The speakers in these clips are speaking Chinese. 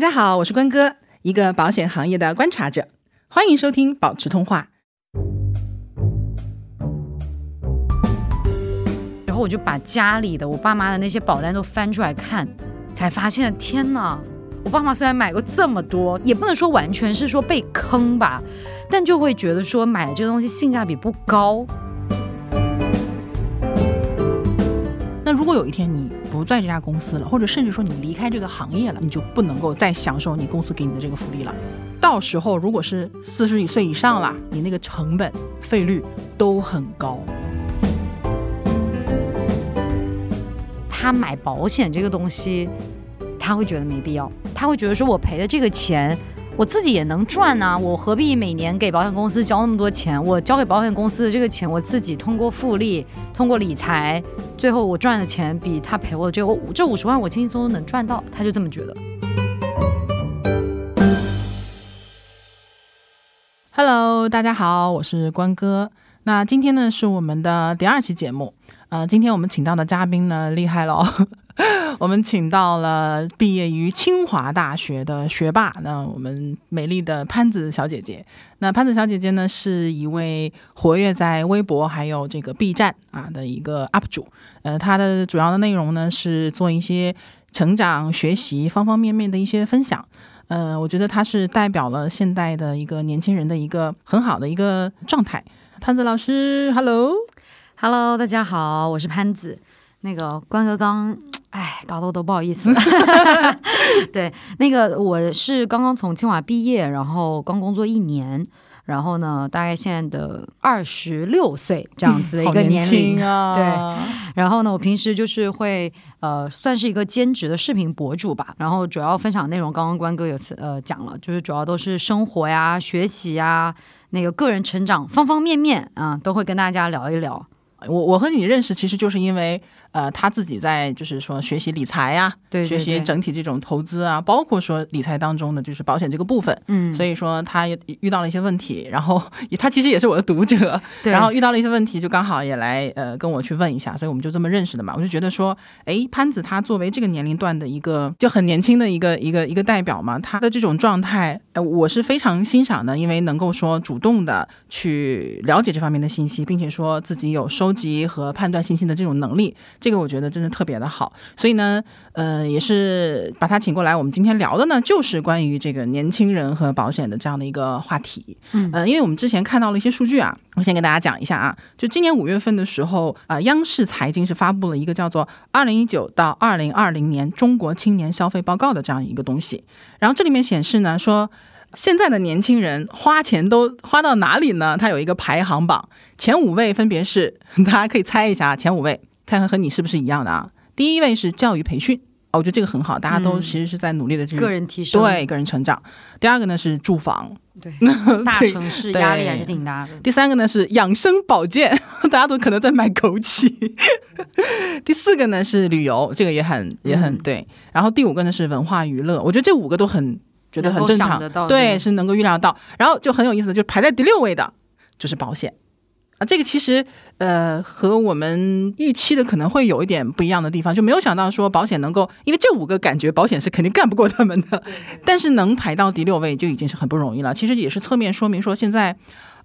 大家好，我是关哥，一个保险行业的观察者，欢迎收听保持通话。然后我就把家里的我爸妈的那些保单都翻出来看，才发现天哪！我爸妈虽然买过这么多，也不能说完全是说被坑吧，但就会觉得说买的这个东西性价比不高。如果有一天你不在这家公司了，或者甚至说你离开这个行业了，你就不能够再享受你公司给你的这个福利了。到时候如果是四十几岁以上了，你那个成本费率都很高。他买保险这个东西，他会觉得没必要，他会觉得说我赔的这个钱，我自己也能赚呐，我何必每年给保险公司交那么多钱？我交给保险公司的这个钱，我自己通过复利，通过理财，最后我赚的钱比他赔我这这五十万，我轻轻松松能赚到，他就这么觉得。Hello，大家好，我是关哥。那今天呢是我们的第二期节目，呃，今天我们请到的嘉宾呢厉害了，我们请到了毕业于清华大学的学霸，那我们美丽的潘子小姐姐。那潘子小姐姐呢是一位活跃在微博还有这个 B 站啊的一个 UP 主，呃，她的主要的内容呢是做一些成长、学习方方面面的一些分享。呃，我觉得她是代表了现代的一个年轻人的一个很好的一个状态。潘子老师，Hello，Hello，大家好，我是潘子。那个关哥刚，哎，搞得我都不好意思了。对，那个我是刚刚从清华毕业，然后刚工作一年，然后呢，大概现在的二十六岁这样子的 一个好年年龄。轻啊，对然后呢，我平时就是会呃，算是一个兼职的视频博主吧。然后主要分享内容，刚刚关哥也呃讲了，就是主要都是生活呀、学习呀、那个个人成长方方面面啊，都会跟大家聊一聊。我我和你认识，其实就是因为呃，他自己在就是说学习理财呀、对对学习整体这种投资啊，包括说理财当中的就是保险这个部分。嗯，所以说他也遇到了一些问题，然后他其实也是我的读者，对然后遇到了一些问题，就刚好也来呃跟我去问一下，所以我们就这么认识的嘛。我就觉得说，哎，潘子他作为这个年龄段的一个就很年轻的一个一个一个代表嘛，他的这种状态，呃，我是非常欣赏的，因为能够说主动的去了解这方面的信息，并且说自己有收集和判断信息的这种能力，这个我觉得真的特别的好。所以呢，呃，也是把他请过来，我们今天聊的呢，就是关于这个年轻人和保险的这样的一个话题。嗯呃，因为我们之前看到了一些数据啊，我先给大家讲一下啊，就今年五月份的时候啊、央视财经是发布了一个叫做《二零一九到二零二零年中国青年消费报告》的这样一个东西，然后这里面显示呢说。现在的年轻人花钱都花到哪里呢？它有一个排行榜，前五位分别是，大家可以猜一下前五位，看看和你是不是一样的啊。第一位是教育培训，哦，我觉得这个很好，大家都嗯其实是在努力的去、个人提升，对个人成长。第二个呢是住房，对，大城市压力还是挺大的。第三个呢是养生保健，大家都可能在买枸杞。第四个呢是旅游，这个也很也很嗯对。然后第五个呢是文化娱乐，我觉得这五个都很觉得很正常对是能够预料到。然后就很有意思的，就排在第六位的就是保险。啊，这个其实呃和我们预期的可能会有一点不一样的地方，就没有想到说保险能够，因为这五个感觉保险是肯定干不过他们的，但是能排到第六位就已经是很不容易了。其实也是侧面说明说现在。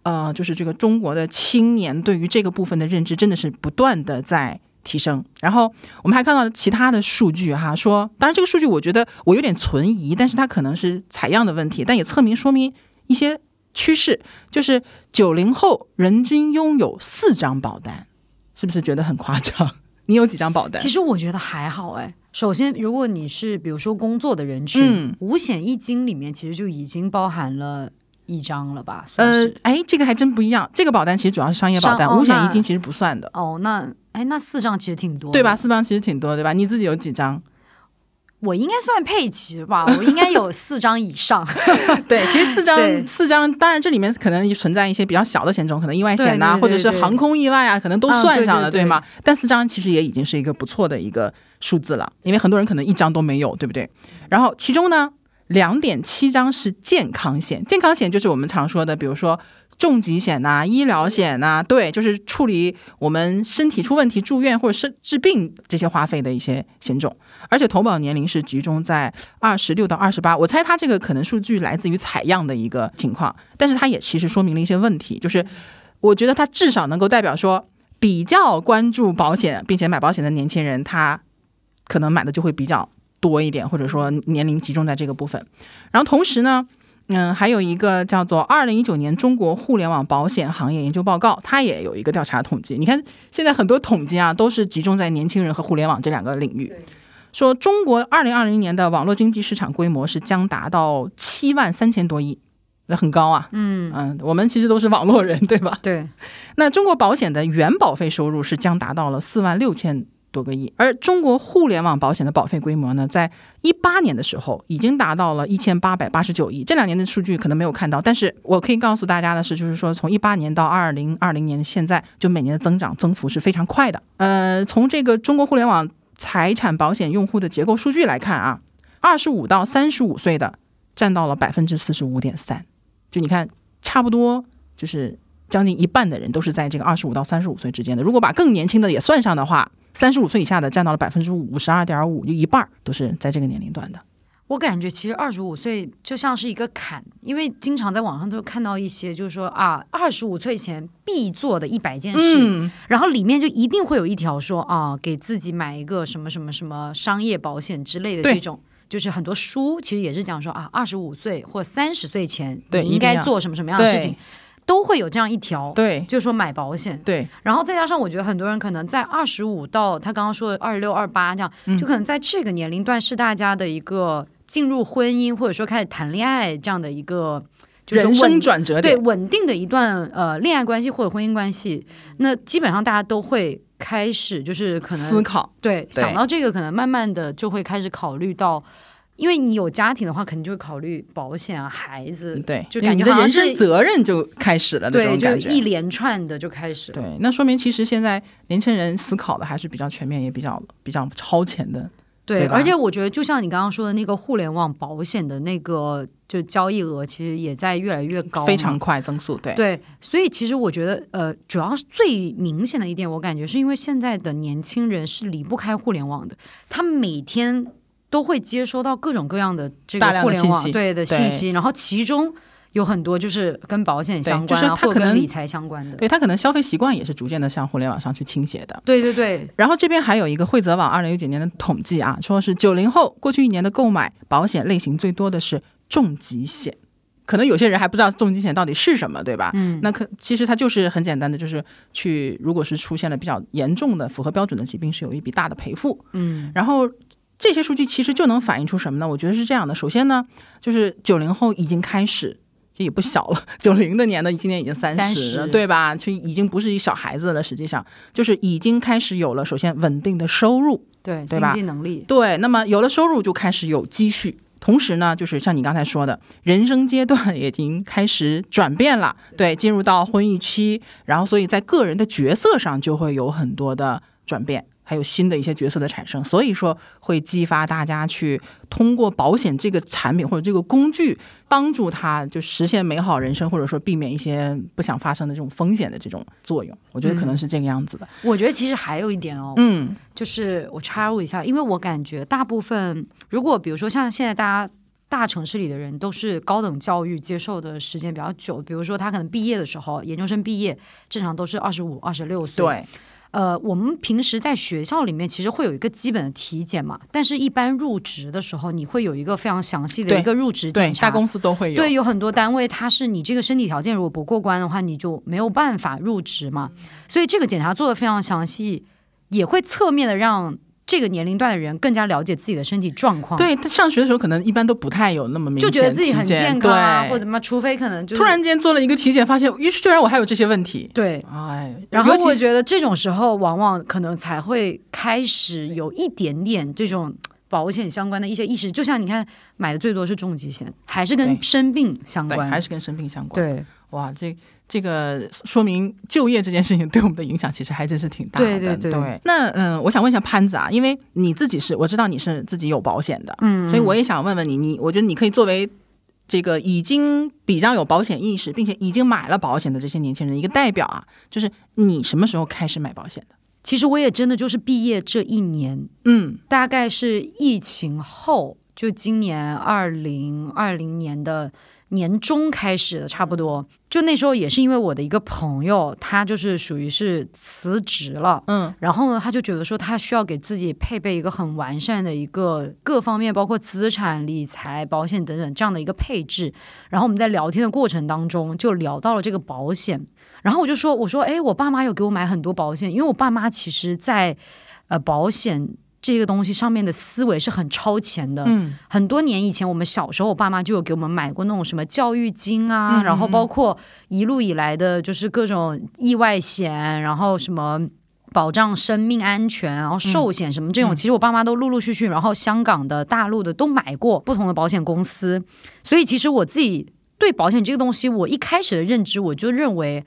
呃，就是这个中国的青年对于这个部分的认知真的是不断的在提升。然后我们还看到其他的数据哈，说当然这个数据我觉得我有点存疑，但是它可能是采样的问题，但也侧面说明一些趋势，就是九零后人均拥有四张保单，是不是觉得很夸张？你有几张保单其？实我觉得还好哎。首先，如果你是比如说工作的人群，嗯五险一金里面其实就已经包含了一张了吧？呃哎，这个还真不一样。这个保单其实主要是商业保单，五险一金其实不算的，哦，那哎，那四张其实挺多，对吧？？四张其实挺多，对吧？你自己有几张？我应该算配齐吧，我应该有四张以上。对，其实四张四张，当然这里面可能存在一些比较小的险种，可能意外险呐、或者是航空意外啊，可能都啊算上了，对对对吗？但四张其实也已经是一个不错的一个数字了，因为很多人可能一张都没有，对不对？然后其中呢，两点七张是健康险，健康险就是我们常说的，比如说重疾险呐、医疗险呐、对，就是处理我们身体出问题住院或者是治病这些花费的一些险种。而且投保年龄是集中在二十六到二十八，我猜它这个可能数据来自于采样的一个情况，但是它也其实说明了一些问题，就是我觉得它至少能够代表说，比较关注保险并且买保险的年轻人，他可能买的就会比较多一点，或者说年龄集中在这个部分。然后同时呢。嗯，还有一个叫做《二零一九年中国互联网保险行业研究报告》，它也有一个调查统计。你看，现在很多统计啊，都是集中在年轻人和互联网这两个领域。说中国二零二零年的网络经济市场规模是将达到七万三千多亿，那很高啊。嗯嗯，我们其实都是网络人，对吧？对，那中国保险的原保费收入是将达到了四万六千多个亿，而中国互联网保险的保费规模呢，在一八年的时候已经达到了一千八百八十九亿。这两年的数据可能没有看到，但是我可以告诉大家的是，就是说从一八年到二零二零年现在，就每年的增长增幅是非常快的。呃，从这个中国互联网财产保险用户的结构数据来看啊，二十五到三十五岁的占到了百分之四十五点三，就你看，差不多就是将近一半的人都是在这个二十五到三十五岁之间的。如果把更年轻的也算上的话，三十五岁以下的占到了百分之五十二点五，就一半儿都是在这个年龄段的。我感觉其实二十五岁就像是一个坎，因为经常在网上都看到一些，就是说啊，二十五岁前必做的一百件事，嗯，然后里面就一定会有一条说啊，给自己买一个什么什么什么商业保险之类的这种。就是很多书其实也是讲说啊，二十五岁或三十岁前你应该做什么什么样的事情，都会有这样一条，对。就是说买保险。对。然后再加上，我觉得很多人可能在二十五到他刚刚说的二十六、二八这样，嗯。就可能在这个年龄段是大家的一个进入婚姻或者说开始谈恋爱这样的一个就是人生稳转折点，对稳定的一段呃恋爱关系或者婚姻关系，那基本上大家都会开始就是可能思考，对对想到这个，可能慢慢的就会开始考虑到。因为你有家庭的话，肯定就会考虑保险啊、孩子，对，就因为你的人感觉好像是生责任就开始了那种感觉。一连串的就开始了。对，那说明其实现在年轻人思考的还是比较全面，也比较比较超前的。对，对而且我觉得，就像你刚刚说的那个互联网保险的那个，就交易额其实也在越来越高，非常快增速，对对。所以其实我觉得，呃，主要是最明显的一点，我感觉是因为现在的年轻人是离不开互联网的，他每天都会接收到各种各样的这个大量的互联网信息对的信息，然后其中有很多就是跟保险相关啊，就是他可能理财相关的。对他可能消费习惯也是逐渐的向互联网上去倾斜的。对对对，然后这边还有一个惠泽网二零一九年的统计啊，说是九零后过去一年的购买保险类型最多的是重疾险。可能有些人还不知道重疾险到底是什么，对吧？嗯，那可其实它就是很简单的，就是去如果是出现了比较严重的符合标准的疾病，是有一笔大的赔付。嗯然后这些数据其实就能反映出什么呢？我觉得是这样的，首先呢，就是九零后已经开始。这也不小了，九零的年呢，今年已经三十了，对吧？就已经不是一小孩子了。实际上，就是已经开始有了首先稳定的收入，对，对吧经济能力，对，那么有了收入就开始有积蓄，同时呢，就是像你刚才说的，人生阶段已经开始转变了，对，进入到婚育期，然后所以在个人的角色上就会有很多的转变。还有新的一些角色的产生，所以说会激发大家去通过保险这个产品或者这个工具，帮助他就实现美好人生，或者说避免一些不想发生的这种风险的这种作用。我觉得可能是这个样子的。我觉得其实还有一点哦，嗯，就是我插入一下，因为我感觉大部分，如果比如说像现在大家大城市里的人都是高等教育接受的时间比较久，比如说他可能毕业的时候，研究生毕业正常都是二十五、二十六岁。，对，呃，我们平时在学校里面其实会有一个基本的体检嘛，但是一般入职的时候，你会有一个非常详细的一个入职检，查。大公司都会有。对，有很多单位，它是你这个身体条件如果不过关的话，你就没有办法入职嘛。所以这个检查做的非常详细，也会侧面的让这个年龄段的人更加了解自己的身体状况。，对他上学的时候，可能一般都不太有那么明显就觉得自己很健康啊，或者怎么，除非可能就是突然间做了一个体检，发现，咦，居然我还有这些问题。对。哎，然后我觉得这种时候，往往可能才会开始有一点点这种保险相关的一些意识。就像你看，买的最多是重疾险，还是跟生病相，关。还是跟生病相关。，对哇，这这个说明就业这件事情对我们的影响其实还真是挺大的。对对对。那嗯，我想问一下潘子啊，因为你自己是我知道你是自己有保险的，嗯，所以我也想问问你，你我觉得你可以作为这个已经比较有保险意识，并且已经买了保险的这些年轻人一个代表啊，就是你什么时候开始买保险的？其实我也真的就是毕业这一年，嗯。大概是疫情后，就今年二零二零年的年中开始的，差不多。就那时候也是因为我的一个朋友，他就是属于是辞职了。嗯然后呢，他就觉得说他需要给自己配备一个很完善的一个各方面，包括资产、理财、保险等等这样的一个配置。然后我们在聊天的过程当中就聊到了这个保险，然后我就说，我说，哎，我爸妈有给我买很多保险，因为我爸妈其实在呃保险这个东西上面的思维是很超前的。嗯很多年以前，我们小时候，我爸妈就有给我们买过那种什么教育金啊，嗯然后包括一路以来的就是各种意外险，然后什么。保障生命安全，然后寿险什么这种，嗯其实我爸妈都陆陆续续，然后香港的、大陆的都买过不同的保险公司，所以其实我自己对保险这个东西，我一开始的认知，我就认为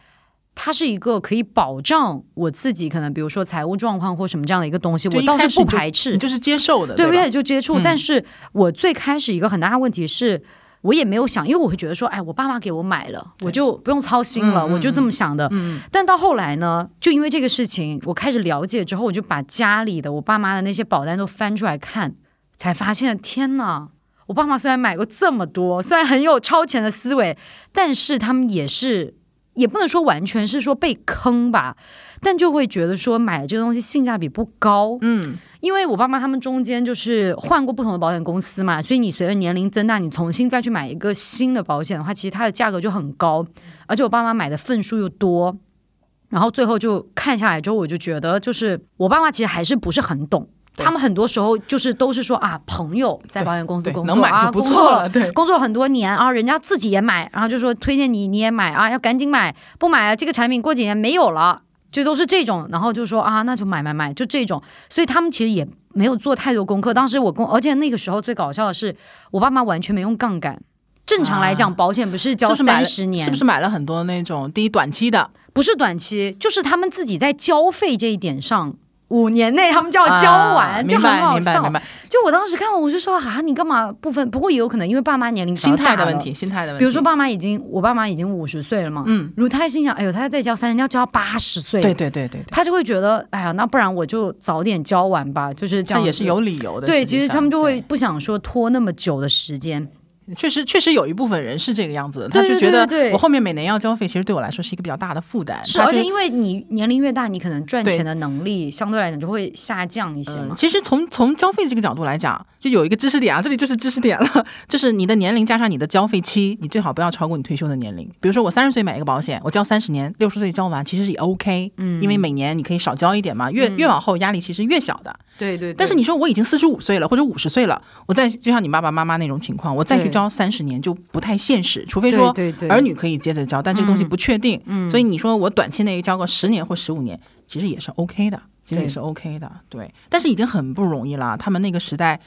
它是一个可以保障我自己可能比如说财务状况或什么这样的一个东西，我倒是不排斥你，就是接受的，对，我吧一开始就接触，嗯但是我最开始一个很大的问题是。我也没有想，因为我会觉得说，哎，我爸妈给我买了，我就不用操心了，我就这么想的。嗯但到后来呢，就因为这个事情，我开始了解之后，我就把家里的我爸妈的那些保单都翻出来看，才发现，天呐！我爸妈虽然买过这么多，虽然很有超前的思维，但是他们也是，也不能说完全是说被坑吧，但就会觉得说买这个东西性价比不高。嗯因为我爸妈他们中间就是换过不同的保险公司嘛，所以你随着年龄增大，你重新再去买一个新的保险的话，其实它的价格就很高，而且我爸妈买的份数又多，然后最后就看下来之后，我就觉得就是我爸妈其实还是不是很懂。对他们很多时候就是都是说啊，朋友在保险公司工作能买啊，就不工作错了，对，工作很多年啊，人家自己也买，然后就说推荐你你也买啊，要赶紧买，不买了这个产品过几年没有了，就都是这种，然后就说啊那就买买买，就这种，所以他们其实也没有做太多功课。当时我跟，而且那个时候最搞笑的是，我爸妈完全没用杠杆。正常来讲，啊保险不是交三十年，是不是买了很多那种第一短期的？不是短期，就是他们自己在交费这一点上，五年内他们就要交完，啊就很好笑就我当时看完，我就说啊，你干嘛不分？不过也有可能因为爸妈年龄心态的问题，心态的问题。比如说，爸妈已经，我爸妈已经五十岁了嘛，嗯，如果他心想，哎呦，他再交三年要交八十岁，对对对对对，他就会觉得，哎呀，那不然我就早点交完吧，就是这样。他也是。有理由的。对，其实他们就会不想说拖那么久的时间。确实确实有一部分人是这个样子的，他就觉得我后面每年要交费，其实对我来说是一个比较大的负担。是，而且因为你年龄越大，你可能赚钱的能力相对来讲就会下降一些嘛。嗯其实从从交费这个角度来讲，就有一个知识点啊，这里就是知识点了，就是你的年龄加上你的交费期，你最好不要超过你退休的年龄。比如说我三十岁买一个保险，我交三十年，六十岁交完，其实也 OK，嗯因为每年你可以少交一点嘛，越、越往后压力其实越小的。对对对但是你说我已经四十五岁了，或者五十岁了，我再就像你爸爸妈妈那种情况，我再去对交三十年就不太现实，除非说儿女可以接着交，但这个东西嗯不确定，嗯所以你说我短期内交个十年或十五年，其实也是 OK 的，其实也是 OK 的，对。但是已经很不容易了，他们那个时代。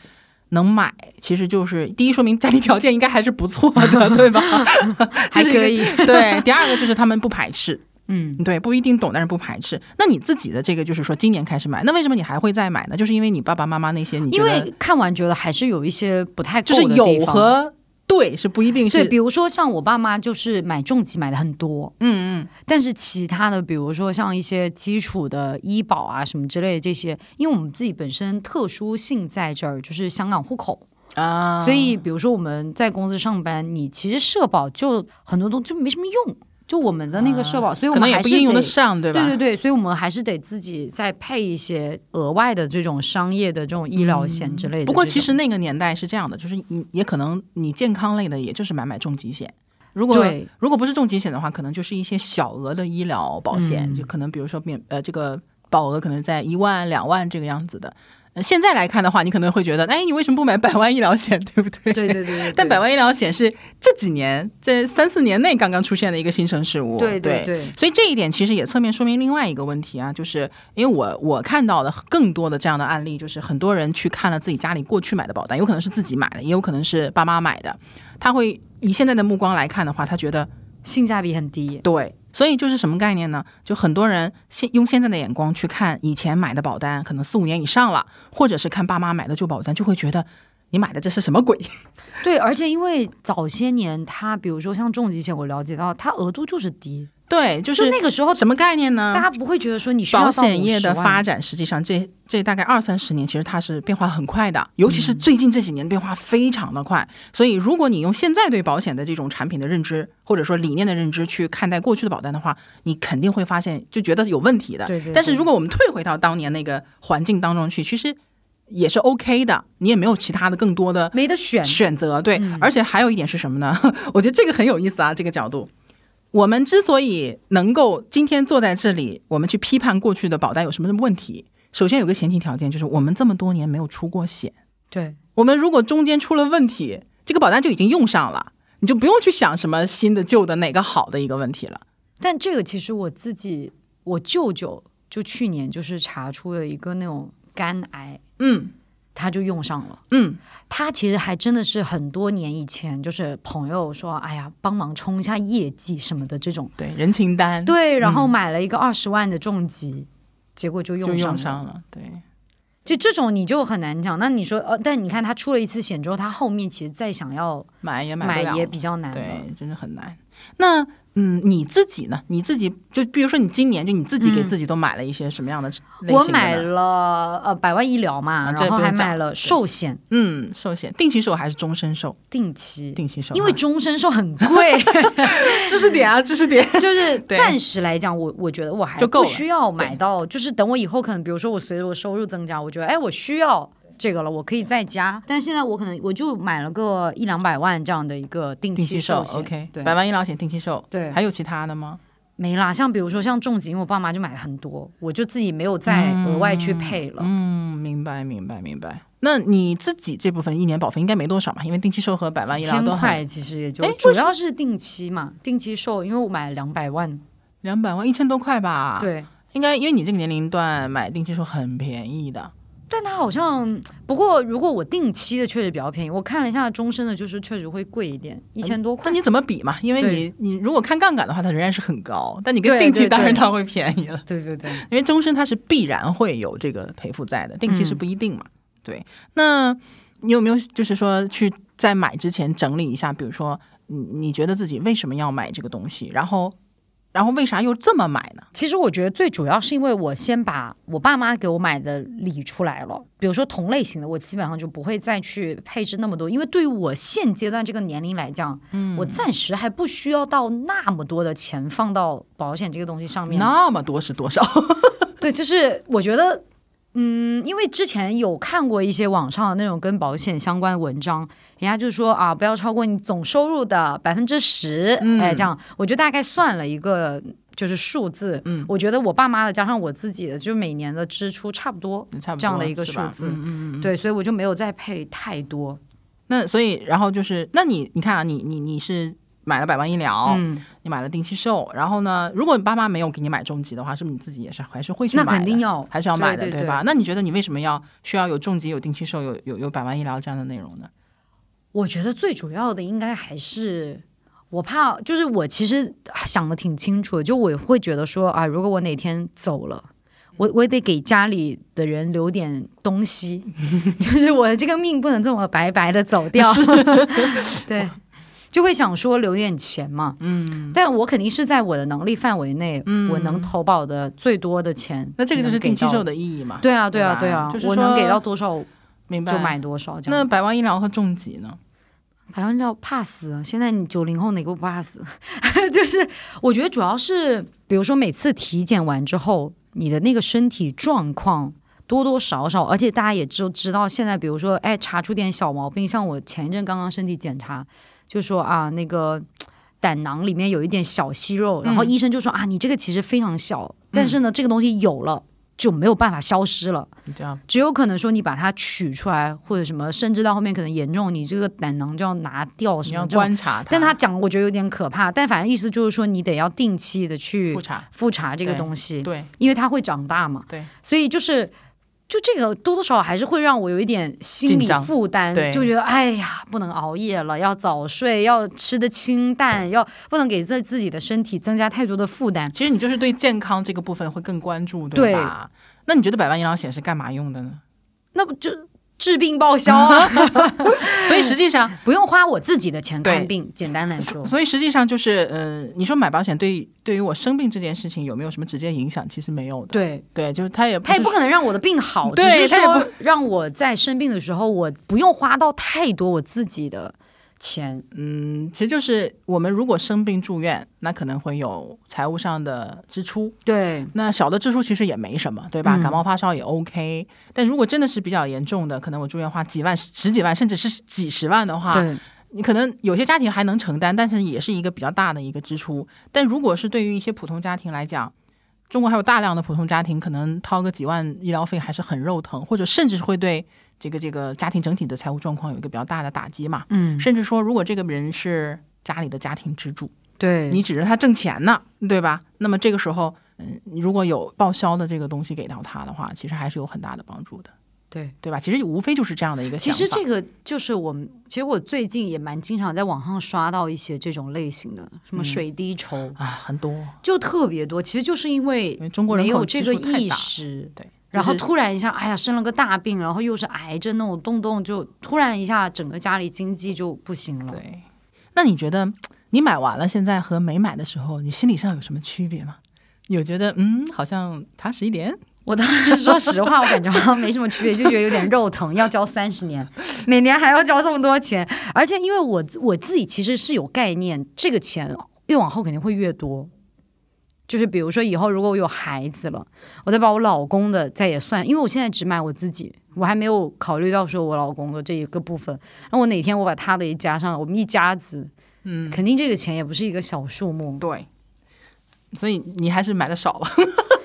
能买，其实就是第一，说明家庭条件应该还是不错的，对吧？还可以。对，第二个就是他们不排斥，嗯，对，不一定懂，但是不排斥。那你自己的这个就是说，今年开始买，那为什么你还会再买呢？就是因为你爸爸妈妈那些，你因为看完觉得还是有一些不太就是有和对是不一定对，是，比如说像我爸妈就是买重疾买的很多，嗯嗯，但是其他的，比如说像一些基础的医保啊什么之类的这些，因为我们自己本身特殊性在这儿，就是香港户口，啊，所以比如说我们在公司上班，你其实社保就很多东西就没什么用，就我们的那个社保，所以我们还是用得得。上，对吧？对对对，所以我们还是得自己再配一些额外的这种商业的这种医疗险之类的。不过其实那个年代是这样的，就是你也可能你健康类的，也就是买买重疾险。如果对如果不是重疾险的话，可能就是一些小额的医疗保险，嗯就可能比如说免呃这个保额可能在一万两万这个样子的。呃现在来看的话，你可能会觉得，哎，你为什么不买百万医疗险，对不对？对对对对，但百万医疗险是这几年这三四年内刚刚出现的一个新生事物，对对对对所以这一点其实也侧面说明另外一个问题啊，就是因为我我看到的更多的这样的案例，就是很多人去看了自己家里过去买的保单，有可能是自己买的，也有可能是爸妈买的，他会以现在的目光来看的话，他觉得性价比很低。对，所以就是什么概念呢？就很多人现用现在的眼光去看以前买的保单，可能四五年以上了，或者是看爸妈买的旧保单，就会觉得你买的这是什么鬼？对，而且因为早些年它，比如说像重疾险，我了解到它额度就是低，对，就就是那个时候什么概念呢？大家不会觉得说你保险业的发展，实际上这这大概二三十年，其实它是变化很快的，尤其是最近这几年变化非常的快。所以，如果你用现在对保险的这种产品的认知，或者说理念的认知去看待过去的保单的话，你肯定会发现就觉得有问题的。对对对但是如果我们退回到当年那个环境当中去，其实也是 OK 的，你也没有其他的更多的没得选，选择，对，嗯而且还有一点是什么呢？我觉得这个很有意思啊，这个角度。我们之所以能够今天坐在这里，我们去批判过去的保单有什么什么问题，首先有个前提条件就是我们这么多年没有出过险。对我们如果中间出了问题，这个保单就已经用上了，你就不用去想什么新的、旧的哪个好的一个问题了。但这个其实我自己，我舅舅就去年就是查出了一个那种肝癌，嗯他就用上了。嗯，他其实还真的是很多年以前，就是朋友说，哎呀，帮忙冲一下业绩什么的这种，对，人情单对，然后买了一个二十万的重疾，结果就就用上了。用上了，对。就这种你就很难讲。那你说，呃，但你看他出了一次险之后，他后面其实再想要买也买也比较难。对，真的很难。那嗯，你自己呢？你自己就比如说你今年就你自己给嗯。自己都买了一些什么样的类型的我买了呃百万医疗嘛，啊然后还买了寿险。嗯寿险，定期寿还是终身寿？定期，定期寿，因为啊终身寿很贵，知识点啊，知识点。就是暂时来讲，我我觉得我还不需要买到，就是等我以后可能，比如说我随着我收入增加，我觉得哎，我需要这个了，我可以再加。但是现在我可能我就买了个一两百万这样的一个定定期寿险，OK，对，百万医疗险定期寿，对还有其他的吗？没啦。像比如说像重疾，因为我爸妈就买了很多，我就自己没有再额外去配了。嗯，明白，明白，明白。那你自己这部分一年保费应该没多少嘛？因为定期寿和百万医疗都很千块其实也就主要是定期嘛，定期寿，因为我买了两百万，两百万，一千多块吧？，对。应该因为你这个年龄段买定期寿很便宜的。但它好像，不过如果我定期的确实比较便宜，我看了一下终身的，就是确实会贵一点，一千多块。但你怎么比嘛？因为你你如果看杠杆的话，它仍然是很高，但你跟定期当然它会便宜了。对对对，因为终身它是必然会有这个赔付在的，定期是嗯不一定嘛。对，那你有没有就是说去在买之前整理一下，比如说你你觉得自己为什么要买这个东西，然后然后为啥又这么买呢？其实我觉得最主要是因为我先把我爸妈给我买的理出来了，比如说同类型的，我基本上就不会再去配置那么多，因为对于我现阶段这个年龄来讲，嗯，我暂时还不需要到那么多的钱放到保险这个东西上面。那么多是多少？对，就是我觉得，嗯，因为之前有看过一些网上的那种跟保险相关的文章，人家就说啊，不要超过你总收入的百分之十，嗯哎，这样我就大概算了一个就是数字，嗯我觉得我爸妈的加上我自己的，就每年的支出差不多。差不多这样的一个数字嗯嗯嗯。对，所以我就没有再配太多。那所以然后就是，那你你看啊，你你你是买了百万医疗，嗯，你买了定期寿，然后呢，如果你爸妈没有给你买重疾的话，是不是你自己也是还是会去买那？肯定要还是要买的，对对吧？那你觉得你为什么要需要有重疾、有定期寿、有有有百万医疗这样的内容呢？我觉得最主要的应该还是我怕，就是我其实想的挺清楚的，就我会觉得说啊，如果我哪天走了。我我也得给家里的人留点东西，就是我的这个命不能这么白白的走掉，对，就会想说留点钱嘛，嗯，但我肯定是在我的能力范围内，嗯我能投保的最多的钱，那这个就是定期寿的，意义嘛？对啊，对啊，对啊，就是我能给到多少明白。就买多少，这样那百万医疗和重疾呢？百万医疗怕死。现在你九零后哪个不怕死？就是我觉得主要是，比如说每次体检完之后，你的那个身体状况。多多少少，而且大家也知知道，现在比如说，哎，查出点小毛病，像我前一阵刚刚身体检查，就说啊，那个胆囊里面有一点小息肉，然后医生就说啊，你这个其实非常小，但是呢，这个东西有了就没有办法消失了。只有可能说你把它取出来，或者什么，甚至到后面可能严重，你这个胆囊就要拿掉什你要。观察它，但他讲，我觉得有点可怕。但反正意思就是说，你得要定期的去复查，复查这个东西，对因为它会长大嘛。对，所以就是。就这个多多少少还是会让我有一点心理负担，对就觉得哎呀，不能熬夜了，要早睡，要吃的清淡，要不能给自自己的身体增加太多的负担。其实你就是对健康这个部分会更关注，对吧？那你觉得百万医疗险是干嘛用的呢？那不就治病报销啊，所以实际上，不用花我自己的钱看病。简单来说，所以实际上就是，呃，你说买保险对于对于我生病这件事情有没有什么直接影响？其实没有的。对。对，就是他也不他也不可能让我的病好，只是说让我在生病的时候，我不用花到太多我自己的钱。嗯，其实就是我们如果生病住院，那可能会有财务上的支出。对，那小的支出其实也没什么，对吧？嗯感冒发烧也 OK。但如果真的是比较严重的，可能我住院花几万、十几万，甚至是几十万的话，你可能有些家庭还能承担，但是也是一个比较大的一个支出。但如果是对于一些普通家庭来讲，中国还有大量的普通家庭，可能掏个几万医疗费还是很肉疼，或者甚至是会对这个这个家庭整体的财务状况有一个比较大的打击嘛。嗯，甚至说，如果这个人是家里的家庭支柱，对，你指着他挣钱呢，对吧？那么这个时候，嗯，如果有报销的这个东西给到他的话，其实还是有很大的帮助的，对。对吧？其实无非就是这样的一个其。实这个就是我们，其实我最近也蛮经常在网上刷到一些这种类型的，什么嗯水滴筹，啊，很多，就特别多。其实就是因为中国人没有这个意识，对。然后突然一下，哎呀，生了个大病，然后又是癌症那种动动，就突然一下，整个家里经济就不行了。对，那你觉得你买完了，现在和没买的时候，你心理上有什么区别吗？有觉得嗯，好像踏实一点？我当时说实话，我感觉好像没什么区别，就觉得有点肉疼，要交三十年，每年还要交这么多钱，而且因为我我自己其实是有概念，这个钱越往后肯定会越多。就是比如说以后如果我有孩子了，我再把我老公的再也算，因为我现在只买我自己，我还没有考虑到说我老公的这一个部分。然后我哪天我把他的也加上，我们一家子，嗯，肯定这个钱也不是一个小数目。对，所以你还是买的少了。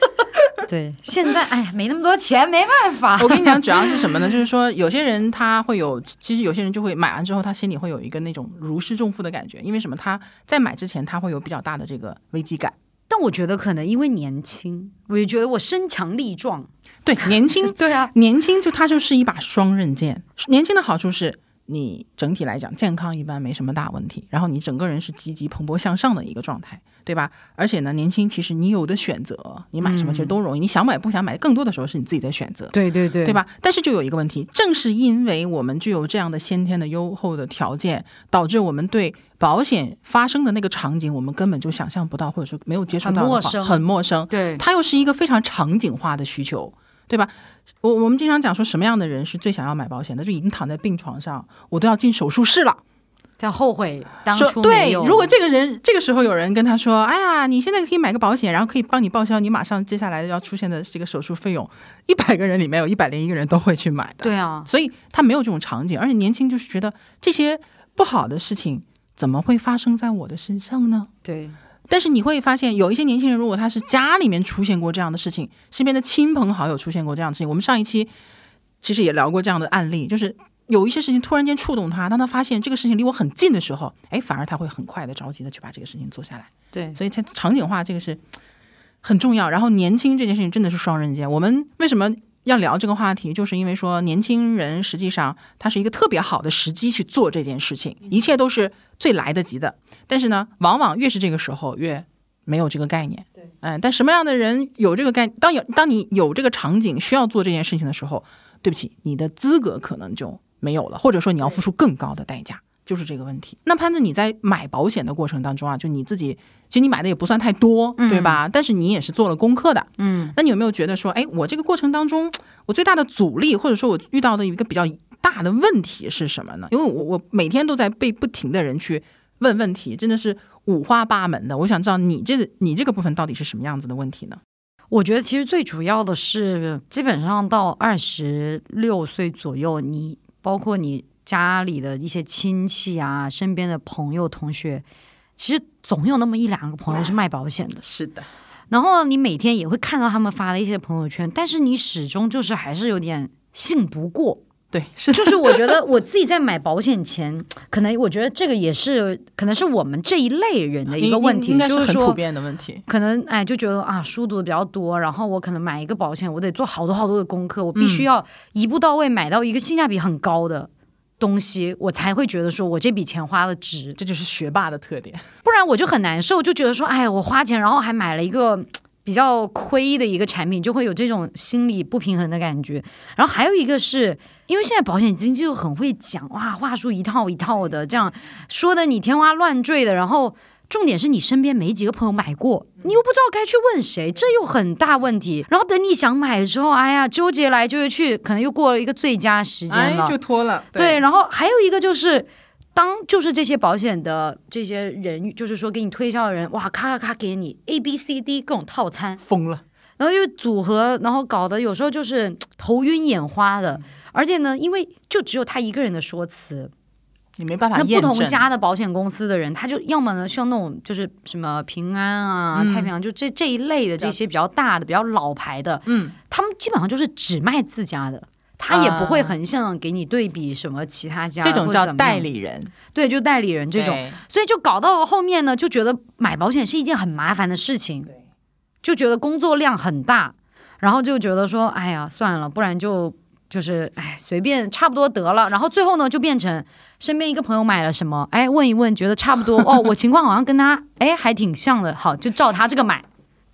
对，现在哎呀，没那么多钱，没办法。我跟你讲，主要是什么呢？就是说，有些人他会有，其实有些人就会买完之后，他心里会有一个那种如释重负的感觉，因为什么？他在买之前，他会有比较大的这个危机感。但我觉得可能因为年轻，我就觉得我身强力壮。对，年轻，对啊，年轻就它就是一把双刃剑。年轻的好处是你整体来讲健康一般没什么大问题，然后你整个人是积极蓬勃向上的一个状态，对吧？而且呢，年轻其实你有的选择，你买什么其实都容易，你想买不想买，更多的时候是你自己的选择。对对对对？吧？但是就有一个问题，正是因为我们具有这样的先天的优厚的条件，导致我们对保险发生的那个场景，我们根本就想象不到，或者说没有接触到的话很陌生很陌生。对它又是一个非常场景化的需求，对吧？我我们经常讲说，什么样的人是最想要买保险的？就已经躺在病床上，我都要进手术室了。在后悔当初没对，如果这个人这个时候有人跟他说：“哎呀，你现在可以买个保险，然后可以帮你报销你马上接下来要出现的这个手术费用。”一百个人里面有一百零一个人都会去买的。对啊，所以他没有这种场景，而且年轻就是觉得这些不好的事情怎么会发生在我的身上呢？对但是你会发现，有一些年轻人，如果他是家里面出现过这样的事情，身边的亲朋好友出现过这样的事情，我们上一期其实也聊过这样的案例，就是有一些事情突然间触动他，当他发现这个事情离我很近的时候，哎，反而他会很快的着急的去把这个事情做下来。对所以它场景化这个是很重要。然后年轻这件事情真的是双刃剑。我们为什么要聊这个话题？就是因为说年轻人实际上他是一个特别好的时机去做这件事情，一切都是最来得及的。但是呢，往往越是这个时候越没有这个概念。对，嗯，但什么样的人有这个概？当有当你有这个场景需要做这件事情的时候，对不起，你的资格可能就没有了，或者说你要付出更高的代价。就是这个问题。那潘子，你在买保险的过程当中啊，就你自己，其实你买的也不算太多，对吧？但是你也是做了功课的，嗯，那你有没有觉得说，哎，我这个过程当中，我最大的阻力，或者说我遇到的一个比较大的问题是什么呢？因为我我每天都在被不停的人去问问题，真的是五花八门的。我想知道你这你这个部分到底是什么样子的问题呢？我觉得其实最主要的是，基本上到二十六岁左右，你包括你家里的一些亲戚啊，身边的朋友、同学，其实总有那么一两个朋友是卖保险的。是的，然后你每天也会看到他们发的一些朋友圈，但是你始终就是还是有点信不过。对，是的，就是我觉得我自己在买保险前，可能我觉得这个也是可能是我们这一类人的一个问题，应该就是说。很普遍的问题。可能哎，就觉得啊，书读的比较多，然后我可能买一个保险，我得做好多好多的功课，我必须要一步到位买到一个性价比很高的东西，我才会觉得说我这笔钱花的值，这就是学霸的特点。不然我就很难受，就觉得说，哎，我花钱，然后还买了一个比较亏的一个产品，就会有这种心理不平衡的感觉。然后还有一个是因为现在保险经纪又很会讲，哇，话术一套一套的，这样说的你天花乱坠的。然后重点是你身边没几个朋友买过，你又不知道该去问谁，这又很大问题。然后等你想买的时候，哎呀，纠结来纠结去，可能又过了一个最佳时间了，哎，就拖了。对，然后还有一个就是，当就是这些保险的这些人，就是说给你推销的人，哇，咔咔咔给你 A B C D 各种套餐，疯了。然后又组合，然后搞得有时候就是头晕眼花的。而且呢，因为就只有他一个人的说辞，你没办法那不。同家的保险公司的人，他就要么呢像那种就是什么平安啊、嗯。太平洋，就这这一类的这些比较大的、比较老牌的，嗯，他们基本上就是只卖自家的。他也不会啊横向给你对比什么其他家，这种叫代理人，对，就代理人这种，所以就搞到后面呢，就觉得买保险是一件很麻烦的事情，就觉得工作量很大，然后就觉得说，哎呀，算了，不然就就是哎随便差不多得了，然后最后呢就变成身边一个朋友买了什么，哎问一问，觉得差不多，哦，我情况好像跟他哎还挺像的，好就照他这个买，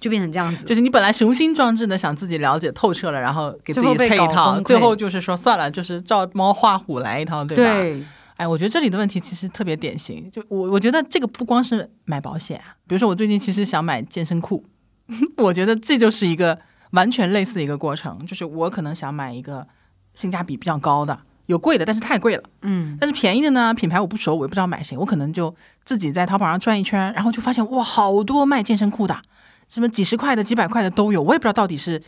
就变成这样子。就是你本来雄心壮志的想自己了解透彻了，然后给自己配一套，最后就是说算了，就是照猫画虎来一套，对吧？对，哎，我觉得这里的问题其实特别典型。就我我觉得这个不光是买保险啊，比如说我最近其实想买健身裤，我觉得这就是一个完全类似的一个过程，就是我可能想买一个性价比比较高的，有贵的，但是太贵了。嗯，但是便宜的呢，品牌我不熟，我也不知道买谁，我可能就自己在淘宝上转一圈，然后就发现哇，好多卖健身裤的，什么几十块的、几百块的都有，我也不知道到底是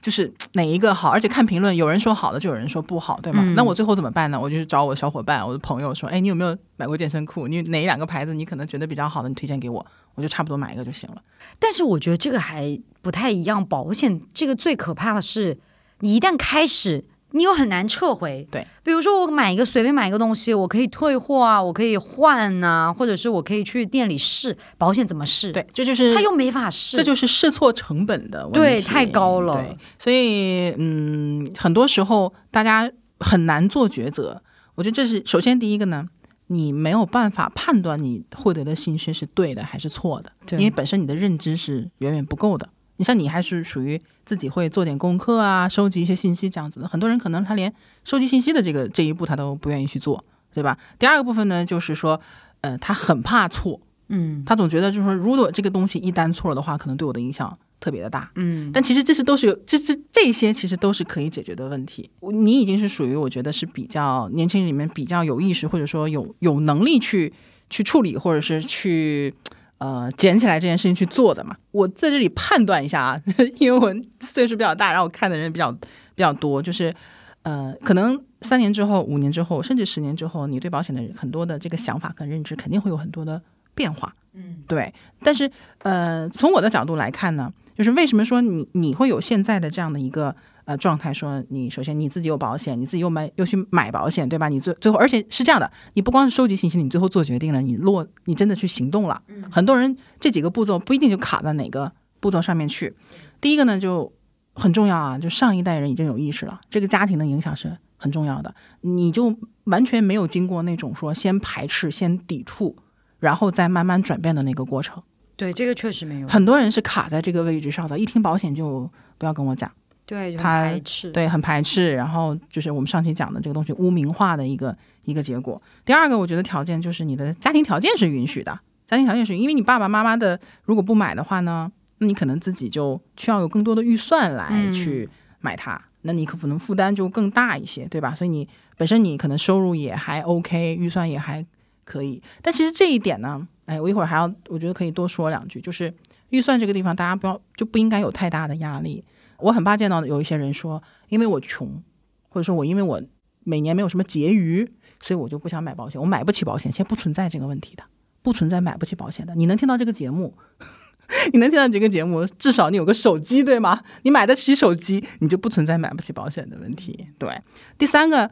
就是哪一个好，而且看评论，有人说好的，就有人说不好，对吗？嗯那我最后怎么办呢？我就去找我的小伙伴、我的朋友说，哎，你有没有买过健身裤？你哪两个牌子你可能觉得比较好的，你推荐给我，我就差不多买一个就行了。但是我觉得这个还不太一样。保险这个最可怕的是，你一旦开始，你又很难撤回。对，比如说我买一个随便买一个东西，我可以退货啊，我可以换呐、或者是我可以去店里试保险怎么试，，对，这就是他又没法试，这就是试错成本的问题，对太高了对，所以嗯，很多时候大家很难做抉择。我觉得这是首先第一个呢，你没有办法判断你获得的信息是对的还是错的，对因为本身你的认知是远远不够的。你像你还是属于自己会做点功课啊，收集一些信息这样子的。很多人可能他连收集信息的这个这一步他都不愿意去做，对吧？第二个部分呢，就是说，呃，他很怕错，嗯他总觉得就是说，如果这个东西一旦错了的话，可能对我的影响特别的大。嗯，但其实这是都是有，这是这些其实都是可以解决的问题。你已经是属于我觉得是比较年轻人里面比较有意识，或者说有有能力去去处理，或者是去呃捡起来这件事情去做的嘛。我在这里判断一下啊，因为我岁数比较大，然后我看的人比较比较多，就是呃，可能三年之后、五年之后，甚至十年之后，你对保险的很多的这个想法跟认知肯定会有很多的变化。嗯，对。但是呃，从我的角度来看呢，就是为什么说你你会有现在的这样的一个呃状态？说你首先你自己有保险，你自己又买又去买保险，对吧？你最最后，而且是这样的，你不光是收集信息，你最后做决定了，你落你真的去行动了。很多人这几个步骤不一定就卡在哪个步骤上面去。第一个呢，就很重要啊，就上一代人已经有意识了，这个家庭的影响是很重要的。你就完全没有经过那种说先排斥、先抵触，然后再慢慢转变的那个过程。对，这个确实没有，很多人是卡在这个位置上的，一听保险就不要跟我讲，对，他排斥，对，很排斥，然后就是我们上期讲的这个东西污名化的一个一个结果。第二个，我觉得条件就是你的家庭条件是允许的，家庭条件是因为你爸爸妈妈的如果不买的话呢，那你可能自己就需要有更多的预算来嗯去买它，那你可能负担就更大一些，对吧？所以你本身你可能收入也还 OK，预算也还可以，但其实这一点呢，哎，我一会儿还要，我觉得可以多说两句，就是预算这个地方，大家不要就不应该有太大的压力。我很怕见到有一些人说，因为我穷，或者说我因为我每年没有什么结余，所以我就不想买保险，我买不起保险。现在不存在这个问题的，不存在买不起保险的。你能听到这个节目，你能听到这个节目，至少你有个手机，对吗？你买得起手机，你就不存在买不起保险的问题。对，第三个。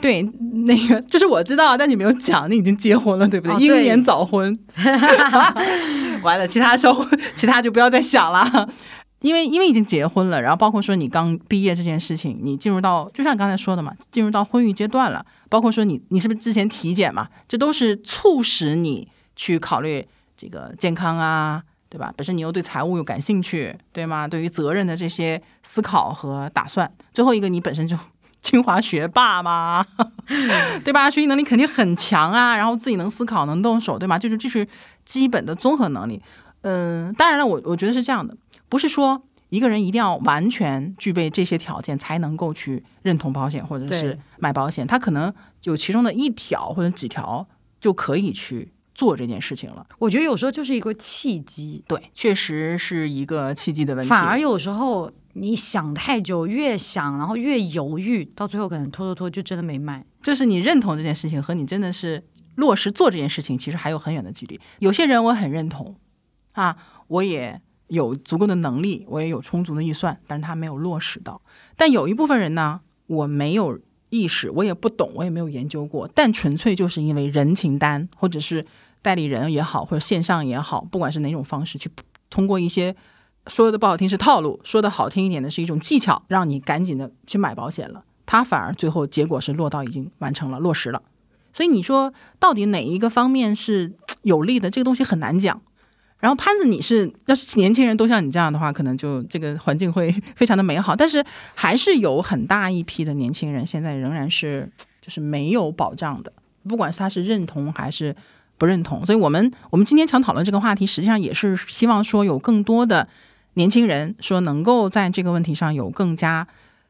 对，那个这是我知道，但你没有讲，你已经结婚了，对不对？英年早婚，完了，其他小伙，其他就不要再想了。因为因为已经结婚了，然后包括说你刚毕业这件事情，你进入到就像刚才说的嘛，进入到婚育阶段了，包括说你你是不是之前体检嘛，这都是促使你去考虑这个健康啊、对吧？本身你又对财务又感兴趣，对吗？对于责任的这些思考和打算，最后一个你本身就清华学霸嘛，对吧？学习能力肯定很强啊，然后自己能思考，能动手，对吗？就是这是基本的综合能力。嗯，当然了，我我觉得是这样的，不是说一个人一定要完全具备这些条件才能够去认同保险或者是买保险，他可能有其中的一条或者几条就可以去做这件事情了。我觉得有时候就是一个契机，对，确实是一个契机的问题。反而有时候你想太久，越想然后越犹豫，到最后可能拖拖拖就真的没买。就是你认同这件事情和你真的是落实做这件事情，其实还有很远的距离。有些人我很认同，啊，我也有足够的能力，我也有充足的预算，但是他没有落实到。但有一部分人呢，我没有意识，我也不懂，我也没有研究过，但纯粹就是因为人情单或者是代理人也好，或者线上也好，不管是哪种方式，去通过一些说的不好听是套路，说的好听一点的是一种技巧，让你赶紧的去买保险了。他反而最后结果是落到已经完成了落实了。所以你说到底哪一个方面是有利的，这个东西很难讲。然后潘子，你是要是年轻人都像你这样的话，可能就这个环境会非常的美好。但是还是有很大一批的年轻人现在仍然是就是没有保障的，不管是他是认同还是不认同。所以我们我们今天想讨论这个话题，实际上也是希望说有更多的年轻人说能够在这个问题上有更加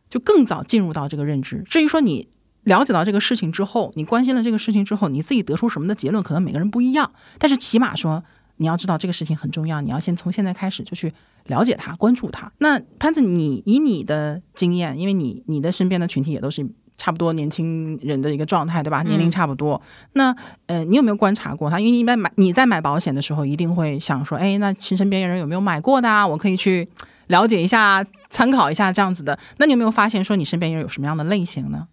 就更早进入到这个认知。至于说你了解到这个事情之后，你关心了这个事情之后，你自己得出什么的结论，可能每个人不一样。但是起码说，你要知道这个事情很重要，你要先从现在开始就去了解它、关注它。那潘子，你以你的经验，因为你你的身边的群体也都是差不多年轻人的一个状态，对吧？年龄差不多。那呃，你有没有观察过他？因为你买买你在买保险的时候，一定会想说，哎，那其身边人有没有买过的啊？我可以去了解一下、参考一下这样子的。那你有没有发现说你身边人有什么样的类型呢？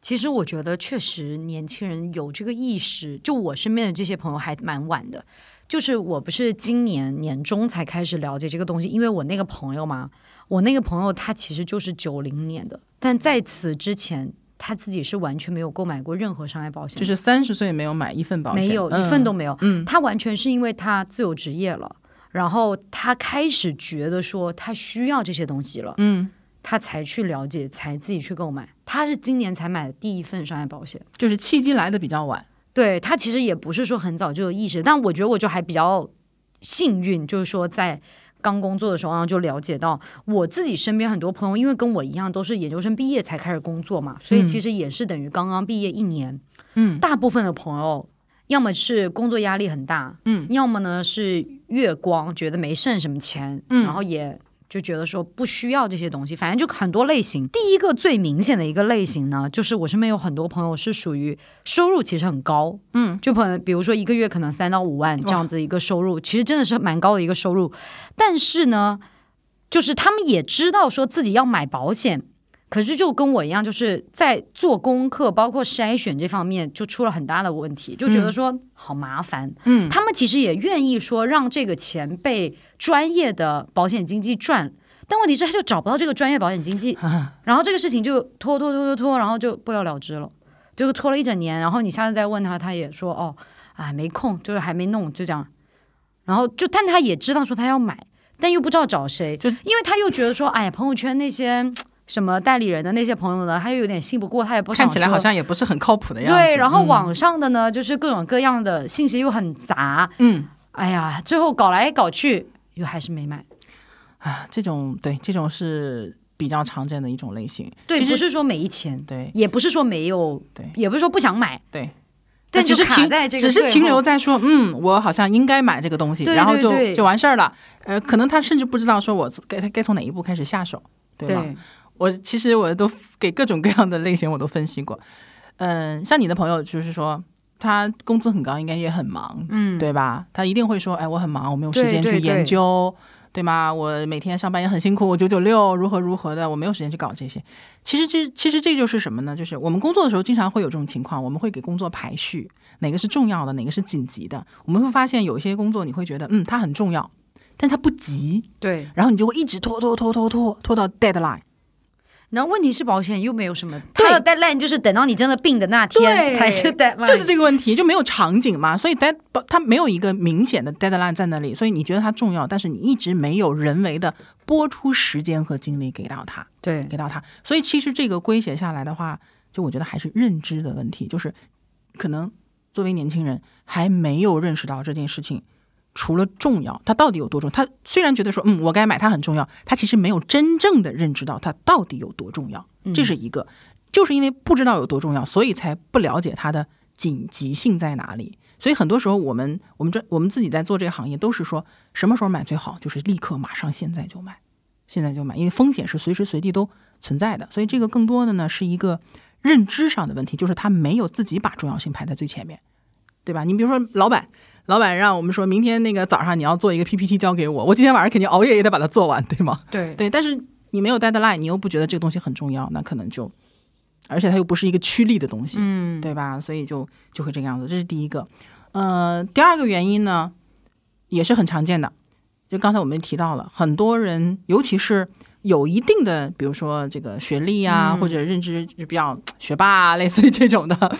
其实我觉得，确实年轻人有这个意识，就我身边的这些朋友还蛮晚的。就是我不是今年年中才开始了解这个东西，因为我那个朋友嘛，我那个朋友他其实就是九零年的，但在此之前他自己是完全没有购买过任何商业保险，就是三十岁没有买一份保险，没有一份都没有。嗯他完全是因为他自由职业了，然后他开始觉得说他需要这些东西了，嗯，他才去了解，才自己去购买。他是今年才买的第一份商业保险。就是契机来的比较晚。对他其实也不是说很早就有意识，但我觉得我就还比较幸运，就是说在刚工作的时候，然后就了解到我自己身边很多朋友，因为跟我一样都是研究生毕业才开始工作嘛，所以其实也是等于刚刚毕业一年。嗯大部分的朋友要么是工作压力很大，嗯，要么呢是月光，觉得没剩什么钱，嗯然后也。就觉得说不需要这些东西，反正就很多类型。第一个最明显的一个类型呢，就是我身边有很多朋友是属于收入其实很高，嗯，就朋友比如说一个月可能三到五万这样子一个收入，其实真的是蛮高的一个收入。但是呢，就是他们也知道说自己要买保险，可是就跟我一样，就是在做功课，包括筛选这方面就出了很大的问题，就觉得说好麻烦。嗯他们其实也愿意说让这个钱被专业的保险经纪赚，但问题是他就找不到这个专业保险经纪，然后这个事情就拖拖拖拖拖，然后就不了了之了，就拖了一整年。然后你下次再问他，他也说哦，哎没空，就是还没弄，就这样。然后就，但他也知道说他要买，但又不知道找谁，就因为他又觉得说，哎呀，朋友圈那些什么代理人的那些朋友呢，他又有点信不过，他也不看起来好像也不是很靠谱的样子。对，然后嗯网上的呢，就是各种各样的信息又很杂，嗯哎呀，最后搞来搞去又还是没买。啊，这种对这种是比较常见的一种类型。对，不是说没钱，对也不是说没有，对也不是说不想买，对，但只是停在这个只是停留在说嗯，我好像应该买这个东西，对然后就就完事儿了。呃，可能他甚至不知道说我该该从哪一步开始下手，对吧？对我其实我都给各种各样的类型我都分析过。嗯，像你的朋友就是说他工资很高，应该也很忙，嗯，对吧？他一定会说，哎，我很忙，我没有时间去研对究，对吗？我每天上班也很辛苦，我九九六如何如何的，我没有时间去搞这些。其实这其实这就是什么呢？就是我们工作的时候经常会有这种情况，我们会给工作排序，哪个是重要的，哪个是紧急的。我们会发现有一些工作你会觉得，嗯，它很重要，但它不急，对，然后你就会一直拖拖拖拖拖拖到 deadline。然后问题是保险又没有什么，对。它的 deadline 就是等到你真的病的那天才是 deadline，就是这个问题，就没有场景嘛，所以 dead 它没有一个明显的 deadline 在那里，所以你觉得它重要，但是你一直没有人为的拨出时间和精力给到它，对。给到它，所以其实这个归结下来的话，就我觉得还是认知的问题，就是可能作为年轻人还没有认识到这件事情。除了重要，它到底有多重要？他虽然觉得说，嗯，我该买它很重要，他其实没有真正的认知到它到底有多重要，这是一个。就是因为不知道有多重要，所以才不了解它的紧急性在哪里。所以很多时候，我们我们这我们自己在做这个行业，都是说什么时候买最好，就是立刻马上现在就买，现在就买，因为风险是随时随地都存在的。所以这个更多的呢是一个认知上的问题，就是他没有自己把重要性排在最前面，对吧？你比如说老板。老板让我们说明天那个早上你要做一个 PPT 交给我，我今天晚上肯定熬夜也得把它做完，对吗？对对，但是你没有 deadline，你又不觉得这个东西很重要，那可能就，而且它又不是一个趋利的东西，嗯，对吧？所以就就会这个样子，这是第一个。呃，第二个原因呢，也是很常见的，就刚才我们提到了，很多人尤其是有一定的，比如说这个学历啊，或者认知就比较学霸啊，类似于这种的。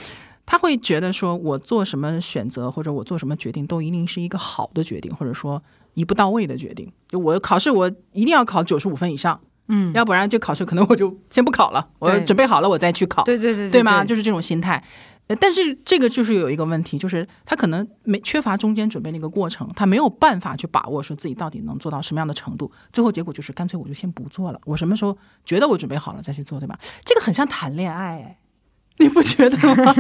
他会觉得说，我做什么选择或者我做什么决定，都一定是一个好的决定，或者说一步到位的决定。就我考试，我一定要考九十五分以上，嗯，要不然这考试可能我就先不考了，我准备好了我再去考，对对对对吗？就是这种心态。呃，但是这个就是有一个问题，就是他可能没缺乏中间准备的一个过程，他没有办法去把握说自己到底能做到什么样的程度，最后结果就是干脆我就先不做了，我什么时候觉得我准备好了再去做，对吧？这个很像谈恋爱，哎。你不觉得吗？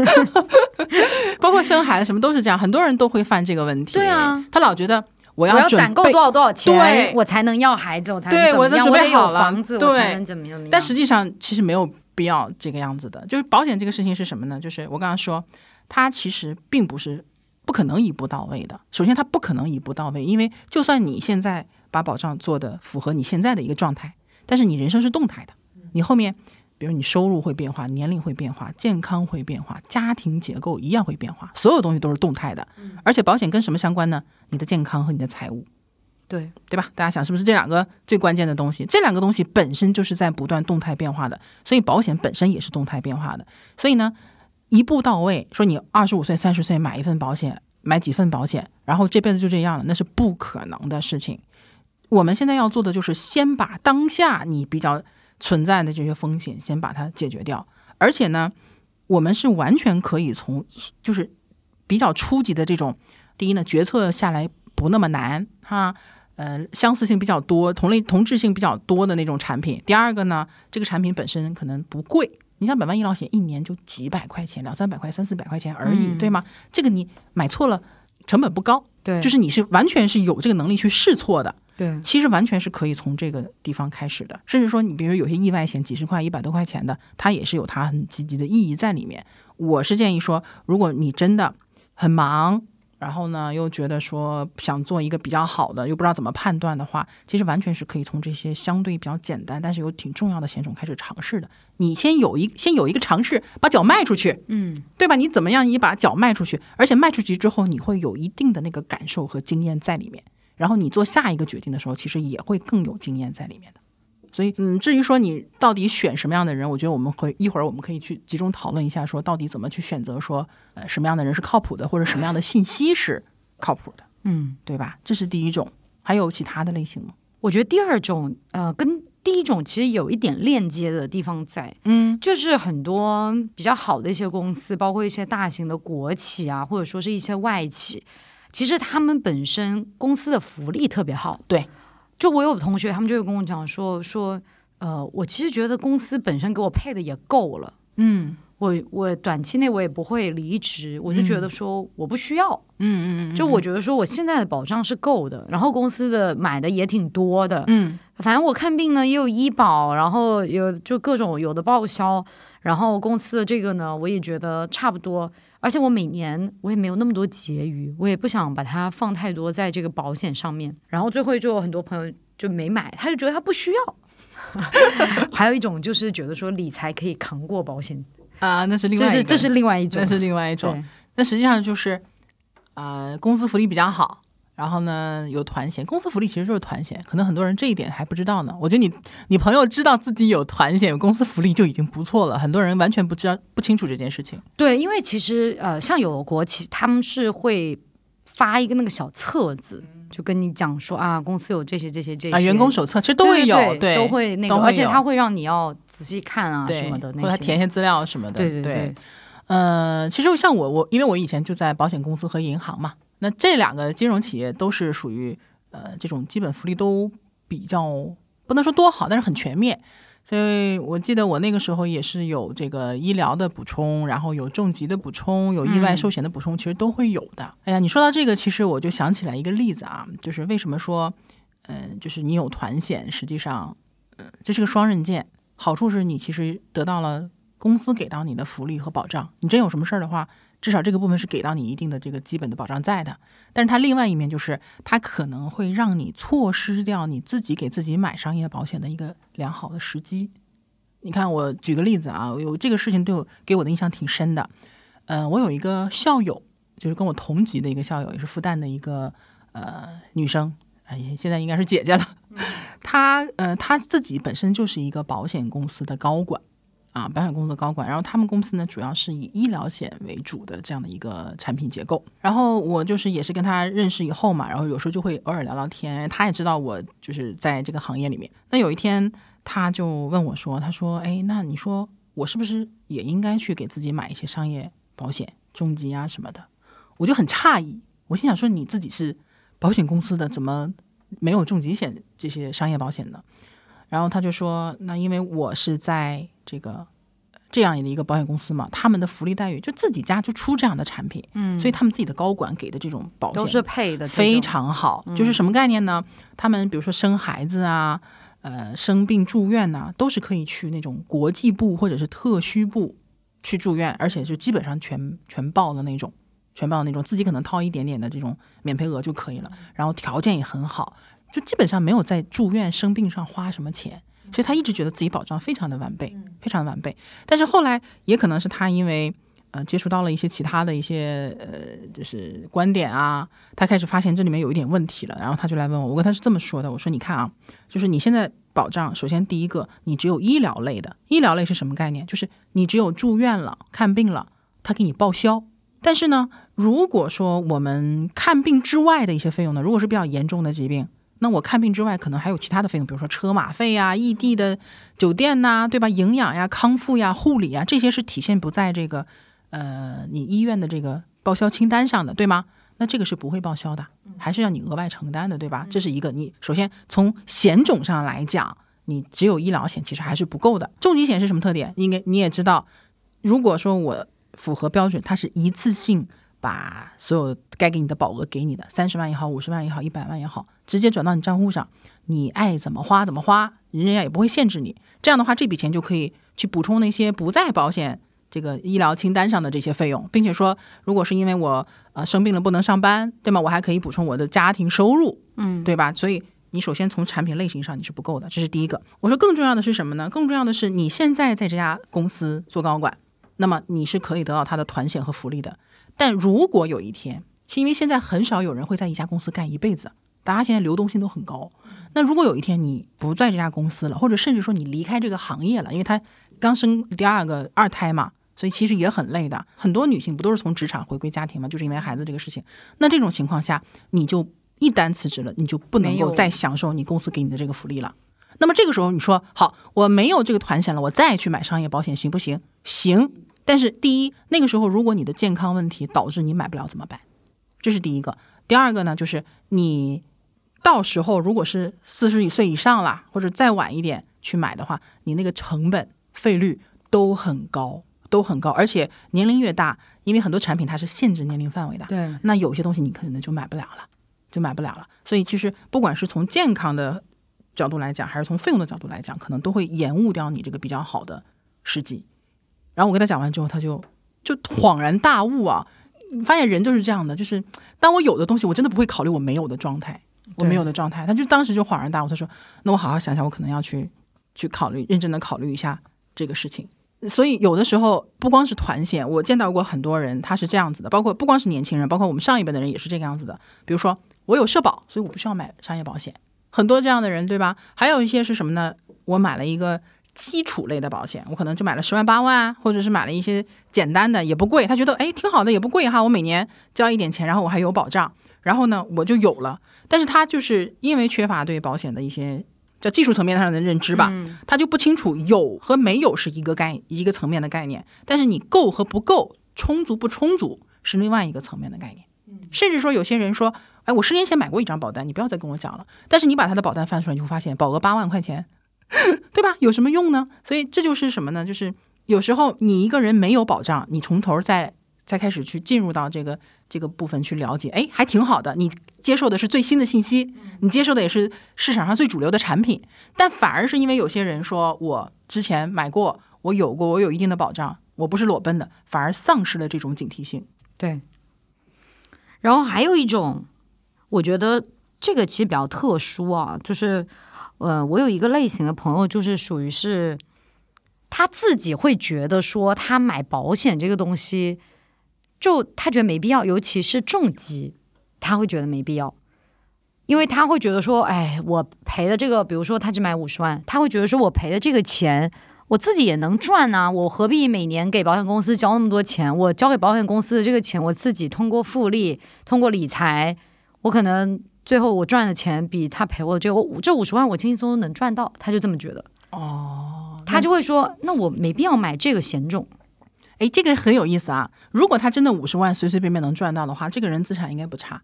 包括生孩子什么都是这样，很多人都会犯这个问题。对啊，他老觉得我要攒够多少多少钱，我才能要孩子，我才对我都准备好了，房子，对，才能怎么样？但实际上其实没有必要这个样子的。就是保险这个事情是什么呢？就是我刚刚说，它其实并不是不可能一步到位的。首先，它不可能一步到位，因为就算你现在把保障做的符合你现在的一个状态，但是你人生是动态的，你后面。比如你收入会变化，年龄会变化，健康会变化，家庭结构一样会变化，所有东西都是动态的。而且保险跟什么相关呢？你的健康和你的财务，对对吧？大家想是不是这两个最关键的东西？这两个东西本身就是在不断动态变化的，所以保险本身也是动态变化的。所以呢，一步到位，说你二十五岁、三十岁买一份保险，买几份保险，然后这辈子就这样了，那是不可能的事情。我们现在要做的就是先把当下你比较。存在的这些风险，先把它解决掉。而且呢，我们是完全可以从就是比较初级的这种，第一呢，决策下来不那么难哈，呃，相似性比较多，同类同质性比较多的那种产品。第二个呢，这个产品本身可能不贵，你像百万医疗险一年就几百块钱，两三百块、三四百块钱而已，对吗？这个你买错了，成本不高，对，就是你是完全是有这个能力去试错的。对，其实完全是可以从这个地方开始的，甚至说你比如有些意外险，几十块、一百多块钱的，它也是有它很积极的意义在里面。我是建议说，如果你真的很忙，然后呢又觉得说想做一个比较好的，又不知道怎么判断的话，其实完全是可以从这些相对比较简单，但是又挺重要的险种开始尝试的。你先有一先有一个尝试，把脚迈出去，嗯，对吧？你怎么样？你把脚迈出去，而且迈出去之后，你会有一定的那个感受和经验在里面。然后你做下一个决定的时候，其实也会更有经验在里面的。所以，嗯，至于说你到底选什么样的人，我觉得我们会一会儿我们可以去集中讨论一下，说到底怎么去选择，说呃什么样的人是靠谱的，或者什么样的信息是靠谱的，嗯，对吧？这是第一种，还有其他的类型吗？我觉得第二种，呃，跟第一种其实有一点链接的地方在，嗯，就是很多比较好的一些公司，包括一些大型的国企啊，或者说是一些外企。其实他们本身公司的福利特别好，对。就我有同学，他们就会跟我讲说说，呃，我其实觉得公司本身给我配的也够了，嗯，我我短期内我也不会离职，我就觉得说我不需要，嗯嗯嗯，就我觉得说我现在的保障是够的，然后公司的买的也挺多的，嗯，反正我看病呢也有医保，然后有就各种有的报销，然后公司的这个呢我也觉得差不多。而且我每年我也没有那么多结余，我也不想把它放太多在这个保险上面。然后最后就有很多朋友就没买，他就觉得他不需要。还有一种就是觉得说理财可以扛过保险啊，那是另外，这是这是另外一种，那是另外一种。那实际上就是啊，公司福利比较好，然后呢有团险，公司福利其实就是团险，可能很多人这一点还不知道。呢。我觉得你你朋友知道自己有团险、有公司福利就已经不错了，很多人完全不知道不清楚这件事情。对，因为其实呃，像有的国企他们是会发一个那个小册子，就跟你讲说啊，公司有这些这些这些。啊，员工手册其实都会有，对对，都会那个，而且他会让你要仔细看啊什么的，或者他填一些资料什么的，对对。对，呃，其实像我我因为我以前就在保险公司和银行嘛，那这两个金融企业都是属于呃这种基本福利都比较不能说多好，但是很全面。所以我记得我那个时候也是有这个医疗的补充，然后有重疾的补充，有意外嗯寿险的补充，其实都会有的。哎呀，你说到这个，其实我就想起来一个例子啊，就是为什么说，嗯、就是你有团险，实际上，嗯、这是个双刃剑。好处是你其实得到了公司给到你的福利和保障，你真有什么事儿的话，至少这个部分是给到你一定的这个基本的保障在的。但是它另外一面就是，它可能会让你错失掉你自己给自己买商业保险的一个良好的时机。你看，我举个例子啊，有这个事情对我给我的印象挺深的。呃，我有一个校友，就是跟我同级的一个校友，也是复旦的一个呃女生，哎，现在应该是姐姐了。她呃，她自己本身就是一个保险公司的高管啊，保险公司的高管。然后他们公司呢，主要是以医疗险为主的这样的一个产品结构。然后我就是也是跟他认识以后嘛，然后有时候就会偶尔聊聊天。他也知道我就是在这个行业里面。那有一天，他就问我说：“他说，哎，那你说我是不是也应该去给自己买一些商业保险、重疾啊什么的？”我就很诧异，我心想说：“你自己是保险公司的，怎么没有重疾险这些商业保险呢？”然后他就说：“那因为我是在这个这样的一个保险公司嘛，他们的福利待遇就自己家就出这样的产品，嗯，所以他们自己的高管给的这种保险都是配的，非常好。就是什么概念呢？他们比如说生孩子啊，呃，生病住院呐、都是可以去那种国际部或者是特需部去住院，而且是基本上全全报的那种，全报的那种，自己可能掏一点点的这种免赔额就可以了，然后条件也很好，就基本上没有在住院生病上花什么钱。所以他一直觉得自己保障非常的完备，非常的完备。但是后来也可能是他因为呃接触到了一些其他的一些呃就是观点啊，他开始发现这里面有一点问题了，然后他就来问我，我跟他是这么说的，我说你看啊，就是你现在保障，首先第一个你只有医疗类的，医疗类是什么概念？就是你只有住院了、看病了，他给你报销。但是呢，如果说我们看病之外的一些费用呢，如果是比较严重的疾病，那我看病之外可能还有其他的费用，比如说车马费呀、异地的酒店呐、对吧？营养呀、康复呀、护理呀，这些是体现不在这个呃你医院的这个报销清单上的，对吗？那这个是不会报销的，还是要你额外承担的，对吧？这是一个你首先从险种上来讲，你只有医疗险其实还是不够的。重疾险是什么特点？应该你也知道，如果说我符合标准，它是一次性把所有该给你的保额给你的，三十万也好，五十万也好，一百万也好，直接转到你账户上，你爱怎么花怎么花，人家也不会限制你。这样的话，这笔钱就可以去补充那些不在保险这个医疗清单上的这些费用，并且说，如果是因为我呃生病了不能上班，对吗？我还可以补充我的家庭收入，嗯，对吧？所以你首先从产品类型上你是不够的，这是第一个。我说更重要的是什么呢？更重要的是你现在在这家公司做高管，那么你是可以得到他的团险和福利的。但如果有一天，是因为现在很少有人会在一家公司干一辈子，大家现在流动性都很高。那如果有一天你不在这家公司了，或者甚至说你离开这个行业了，因为他刚生第二个二胎嘛，所以其实也很累的。很多女性不都是从职场回归家庭嘛，就是因为孩子这个事情。那这种情况下，你就一旦辞职了，你就不能够再享受你公司给你的这个福利了。那么这个时候你说好，我没有这个团险了，我再去买商业保险行不行？行。但是第一，那个时候如果你的健康问题导致你买不了怎么办？这是第一个。第二个呢，就是你到时候如果是四十岁以上啦，或者再晚一点去买的话，你那个成本费率都很高，都很高，而且年龄越大，因为很多产品它是限制年龄范围的，对，那有些东西你可能就买不了了，就买不了了。所以其实不管是从健康的角度来讲，还是从费用的角度来讲，可能都会延误掉你这个比较好的时机。然后我跟他讲完之后，他就就恍然大悟啊，发现人就是这样的，就是当我有的东西，我真的不会考虑我没有的状态，我没有的状态。他就当时就恍然大悟，他说：“那我好好想想，我可能要去去考虑，认真的考虑一下这个事情。”所以有的时候不光是团险，我见到过很多人他是这样子的，包括不光是年轻人，包括我们上一辈的人也是这个样子的。比如说我有社保，所以我不需要买商业保险。很多这样的人，对吧？还有一些是什么呢？我买了一个基础类的保险，我可能就买了十万八万，或者是买了一些简单的，也不贵。他觉得哎挺好的，也不贵哈，我每年交一点钱，然后我还有保障，然后呢我就有了。但是他就是因为缺乏对保险的一些叫技术层面上的认知吧，他就不清楚有和没有是一个概一个层面的概念，但是你够和不够，充足不充足是另外一个层面的概念。甚至说有些人说。哎，我十年前买过一张保单，你不要再跟我讲了。但是你把他的保单翻出来，你会发现保额八万块钱，对吧？有什么用呢？所以这就是什么呢？就是有时候你一个人没有保障，你从头再再开始去进入到这个这个部分去了解，哎，还挺好的。你接受的是最新的信息，你接受的也是市场上最主流的产品，但反而是因为有些人说我之前买过，我有过，我有一定的保障，我不是裸奔的，反而丧失了这种警惕性。对。然后还有一种。我觉得这个其实比较特殊啊，就是，呃，我有一个类型的朋友，就是属于是，他自己会觉得说，他买保险这个东西，就他觉得没必要，尤其是重疾，他会觉得没必要，因为他会觉得说，哎，我赔的这个，比如说他只买五十万，他会觉得说我赔的这个钱，我自己也能赚啊，我何必每年给保险公司交那么多钱？我交给保险公司的这个钱，我自己通过复利，通过理财。我可能最后我赚的钱比他赔我这我这五十万我轻轻松松能赚到，他就这么觉得哦，他就会说那我没必要买这个险种。哎，这个很有意思啊！如果他真的五十万随随便便能赚到的话，这个人资产应该不差。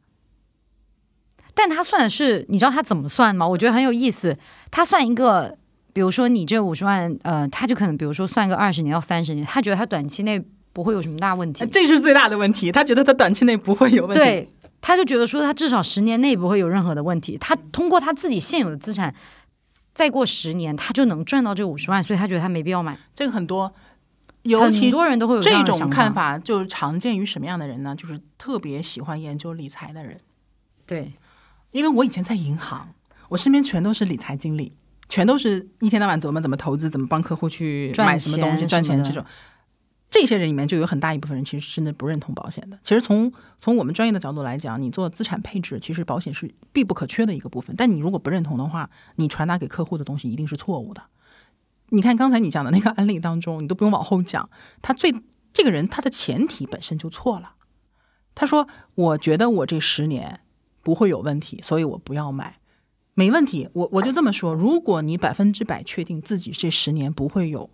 但他算的是你知道他怎么算吗？我觉得很有意思。他算一个，比如说你这五十万，呃，他就可能比如说算个二十年到三十年，他觉得他短期内不会有什么大问题。这是最大的问题，他觉得他短期内不会有问题。对。他就觉得说，他至少十年内不会有任何的问题。他通过他自己现有的资产，再过十年，他就能赚到这五十万，所以他觉得他没必要买。这个很多，尤其很多人都会有这种看法，就是常见于什么样的人呢？就是特别喜欢研究理财的人。对，因为我以前在银行，我身边全都是理财经理，全都是一天到晚琢磨怎么投资，怎么帮客户去买什么东西赚钱这种。这些人里面就有很大一部分人其实真的不认同保险的。其实从从我们专业的角度来讲，你做资产配置，其实保险是必不可缺的一个部分。但你如果不认同的话，你传达给客户的东西一定是错误的。你看刚才你讲的那个案例当中，你都不用往后讲，他最这个人他的前提本身就错了。他说：“我觉得我这十年不会有问题，所以我不要买。没问题，我我就这么说。如果你百分之百确定自己这十年不会有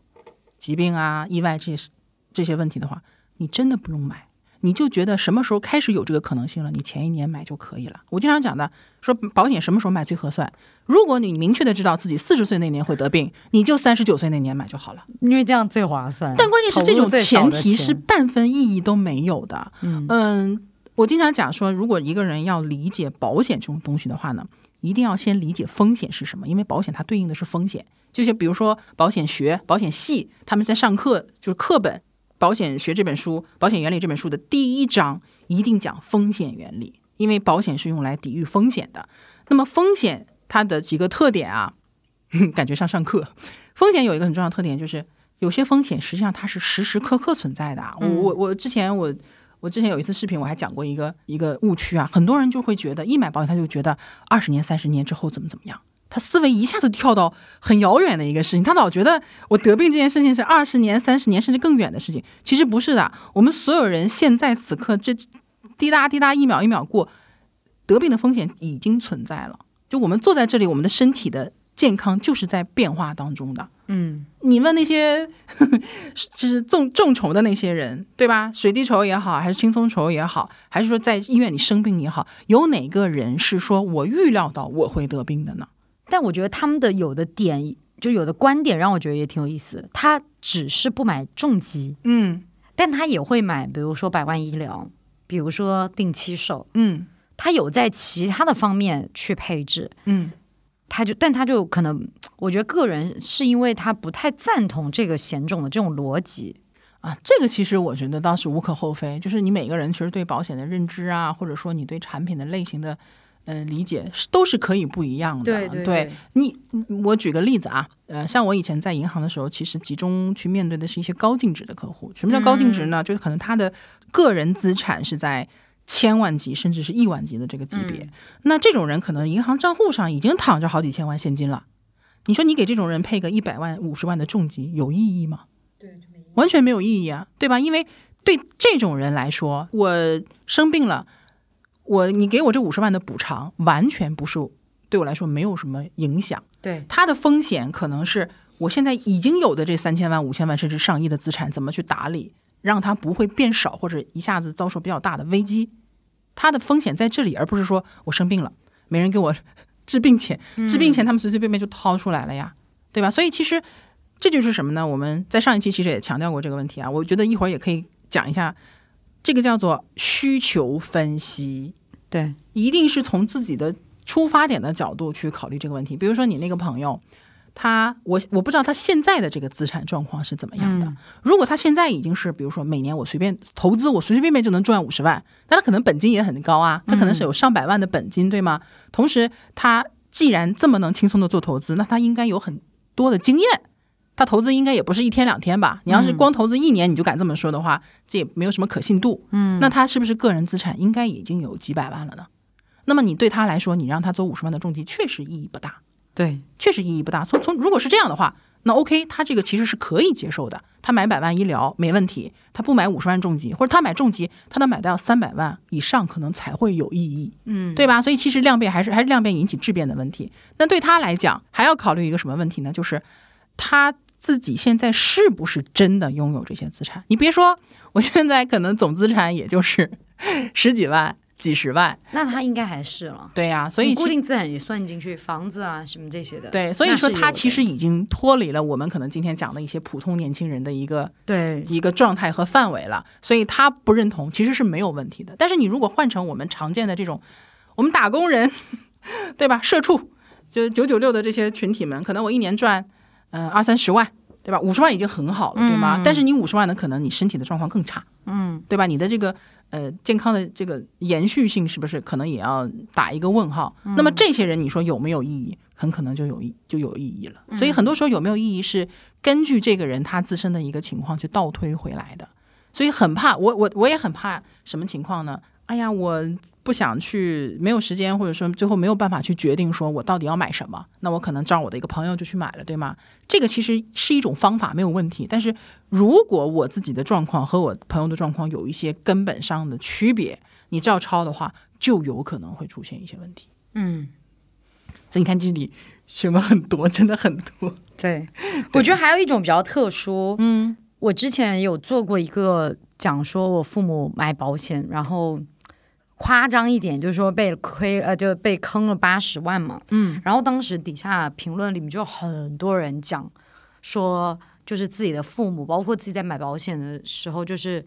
疾病啊、意外这些。”这些问题的话，你真的不用买，你就觉得什么时候开始有这个可能性了，你前一年买就可以了。我经常讲的，说保险什么时候买最合算？如果你明确的知道自己四十岁那年会得病，你就三十九岁那年买就好了，因为这样最划算。但关键是这种前提是半分意义都没有的。嗯，我经常讲说，如果一个人要理解保险这种东西的话呢，一定要先理解风险是什么，因为保险它对应的是风险。就像比如说保险学、保险系，他们在上课就是课本。保险学这本书《保险原理》这本书的第一章一定讲风险原理，因为保险是用来抵御风险的。那么风险它的几个特点啊，感觉上上课。风险有一个很重要的特点，就是有些风险实际上它是时时刻刻存在的。我我我之前我我之前有一次视频我还讲过一个一个误区啊，很多人就会觉得一买保险他就觉得二十年三十年之后怎么怎么样。他思维一下子跳到很遥远的一个事情，他老觉得我得病这件事情是二十年、三十年甚至更远的事情。其实不是的，我们所有人现在此刻这滴答滴答一秒一秒过，得病的风险已经存在了。就我们坐在这里，我们的身体的健康就是在变化当中的。嗯，你问那些就是众众筹的那些人，对吧？水滴筹也好，还是轻松筹也好，还是说在医院里生病也好，有哪个人是说我预料到我会得病的呢？但我觉得他们的有的点，就有的观点让我觉得也挺有意思。他只是不买重疾，嗯，但他也会买，比如说百万医疗，比如说定期寿，嗯，他有在其他的方面去配置，嗯，他就，但他就可能，我觉得个人是因为他不太赞同这个险种的这种逻辑啊。这个其实我觉得倒是无可厚非，就是你每个人其实对保险的认知啊，或者说你对产品的类型的。呃，理解是都是可以不一样的。对对对，你我举个例子啊，呃，像我以前在银行的时候，其实集中去面对的是一些高净值的客户。什么叫高净值呢？就是可能他的个人资产是在千万级甚至是亿万级的这个级别。嗯那这种人可能银行账户上已经躺着好几千万现金了，你说你给这种人配个一百万、五十万的重疾有意义吗？对，完全没有意义啊，对吧？因为对这种人来说，我生病了，我你给我这五十万的补偿，完全不是对我来说没有什么影响。对，它的风险可能是我现在已经有的这三千万、五千万甚至上亿的资产，怎么去打理，让它不会变少，或者一下子遭受比较大的危机。它的风险在这里，而不是说我生病了，没人给我 治病钱，治病钱他们随随便便就掏出来了呀，对吧？所以其实这就是什么呢？我们在上一期其实也强调过这个问题啊，我觉得一会儿也可以讲一下，这个叫做需求分析。对，一定是从自己的出发点的角度去考虑这个问题。比如说你那个朋友，他我我不知道他现在的这个资产状况是怎么样的。嗯如果他现在已经是，比如说每年我随便投资，我随随便便就能赚五十万，那他可能本金也很高啊，他可能是有上百万的本金，对吗？同时，他既然这么能轻松的做投资，那他应该有很多的经验。他投资应该也不是一天两天吧？你要是光投资一年，你就敢这么说的话，这也没有什么可信度。嗯，那他是不是个人资产应该已经有几百万了呢？那么你对他来说，你让他做五十万的重疾，确实意义不大，对，确实意义不大。从从如果是这样的话，那 OK，他这个其实是可以接受的。他买百万医疗没问题，他不买五十万重疾，或者他买重疾，他能买到三百万以上，可能才会有意义，嗯，对吧？所以其实量变还是还是量变引起质变的问题。那对他来讲，还要考虑一个什么问题呢？就是他自己现在是不是真的拥有这些资产？你别说，我现在可能总资产也就是 十几万、几十万，那他应该还是了。对呀、所以固定资产也算进去，房子啊什么这些的。对，所以说他其实已经脱离了我们可能今天讲的一些普通年轻人的一个对，一个状态和范围了，所以他不认同其实是没有问题的。但是你如果换成我们常见的这种，我们打工人，对吧？社畜，就九九六的这些群体们，可能我一年赚嗯、呃二三十万，对吧？五十万已经很好了，对吗？嗯但是你五十万呢，可能你身体的状况更差，嗯，对吧？你的这个呃健康的这个延续性是不是可能也要打一个问号？那么这些人你说有没有意义？很可能就有意就有意义了。所以很多时候有没有意义是根据这个人他自身的一个情况去倒推回来的。所以很怕，我我我也很怕什么情况呢？哎呀，我不想去，没有时间，或者说最后没有办法去决定说我到底要买什么，那我可能照我的一个朋友就去买了，对吗？这个其实是一种方法，没有问题。但是如果我自己的状况和我朋友的状况有一些根本上的区别，你照抄的话，就有可能会出现一些问题。嗯，所以你看这里学了很多，真的很多。对，我觉得还有一种比较特殊，嗯我之前有做过一个讲说，我父母买保险，然后夸张一点，就是说被亏呃，就被坑了八十万嘛。嗯然后当时底下评论里面就很多人讲说，就是自己的父母，包括自己在买保险的时候，就是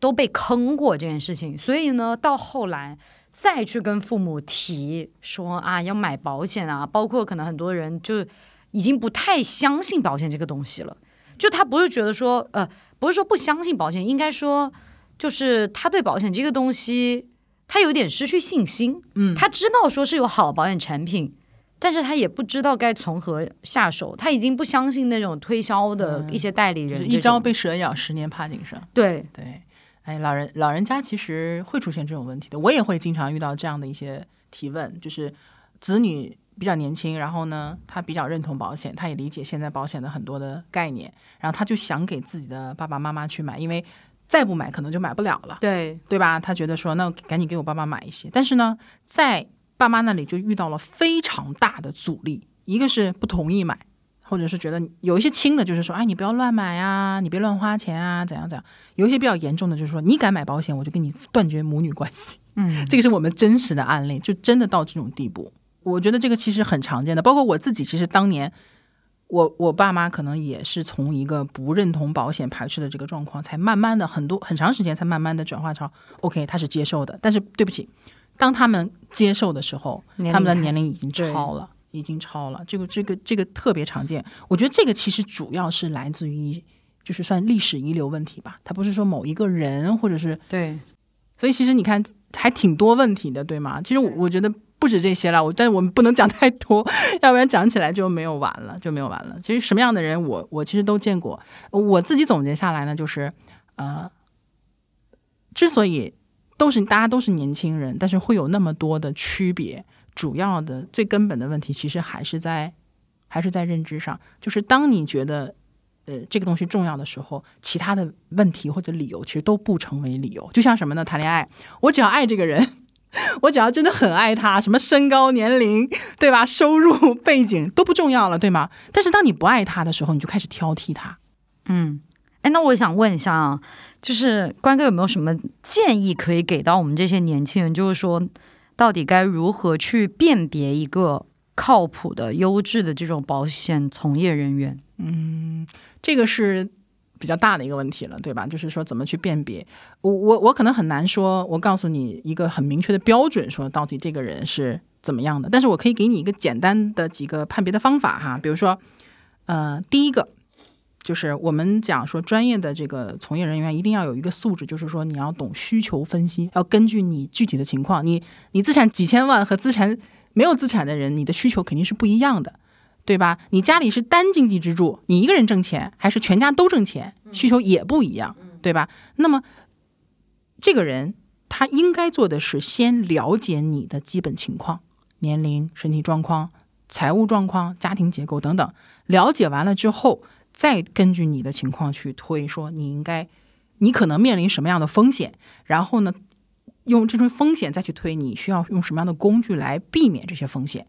都被坑过这件事情。所以呢，到后来再去跟父母提说啊，要买保险啊，包括可能很多人就已经不太相信保险这个东西了。就他不是觉得说，呃，不是说不相信保险，应该说就是他对保险这个东西，他有点失去信心。嗯他知道说是有好保险产品，但是他也不知道该从何下手，他已经不相信那种推销的一些代理人一朝被蛇咬，十年怕井绳。对对，哎，老人老人家其实会出现这种问题的，我也会经常遇到这样的一些提问，就是子女比较年轻，然后呢，他比较认同保险，他也理解现在保险的很多的概念，然后他就想给自己的爸爸妈妈去买，因为再不买可能就买不了了，对对吧？他觉得说，那赶紧给我爸妈买一些，但是呢，在爸妈那里就遇到了非常大的阻力，一个是不同意买。或者是觉得有一些轻的，就是说，哎，你不要乱买啊，你别乱花钱啊，怎样怎样。有一些比较严重的，就是说，你敢买保险，我就跟你断绝母女关系。嗯，这个是我们真实的案例，就真的到这种地步。我觉得这个其实很常见的，包括我自己，其实当年我我爸妈可能也是从一个不认同保险、排斥的这个状况，才慢慢的很多很长时间才慢慢的转化成 OK，他是接受的。但是对不起，当他们接受的时候，他们的年龄已经超了。已经超了，这个这个这个特别常见。我觉得这个其实主要是来自于，就是算历史遗留问题吧。他不是说某一个人，或者是对，所以其实你看还挺多问题的，对吗？其实我我觉得不止这些了，我但我们不能讲太多，要不然讲起来就没有完了，就没有完了。其实什么样的人我，我其实都见过。我自己总结下来呢，就是呃，之所以都是大家都是年轻人，但是会有那么多的区别。主要的最根本的问题，其实还是在还是在认知上。就是当你觉得呃这个东西重要的时候，其他的问题或者理由其实都不成为理由。就像什么呢？谈恋爱，我只要爱这个人，我只要真的很爱他，什么身高、年龄，对吧？收入背景都不重要了，对吗？但是当你不爱他的时候，你就开始挑剔他。嗯，哎，那我想问一下啊，就是关哥有没有什么建议可以给到我们这些年轻人？就是说，到底该如何去辨别一个靠谱的、优质的这种保险从业人员？嗯这个是比较大的一个问题了，对吧？就是说怎么去辨别，我我我可能很难说，我告诉你一个很明确的标准，说到底这个人是怎么样的。但是我可以给你一个简单的几个判别的方法哈，比如说，呃，第一个就是我们讲说专业的这个从业人员一定要有一个素质，就是说你要懂需求分析，要根据你具体的情况，你你资产几千万和资产没有资产的人，你的需求肯定是不一样的。对吧？你家里是单经济支柱，你一个人挣钱，还是全家都挣钱，需求也不一样，对吧？那么，这个人他应该做的是先了解你的基本情况、年龄、身体状况、财务状况、家庭结构等等。了解完了之后，再根据你的情况去推，说你应该，你可能面临什么样的风险，然后呢，用这种风险再去推，你需要用什么样的工具来避免这些风险。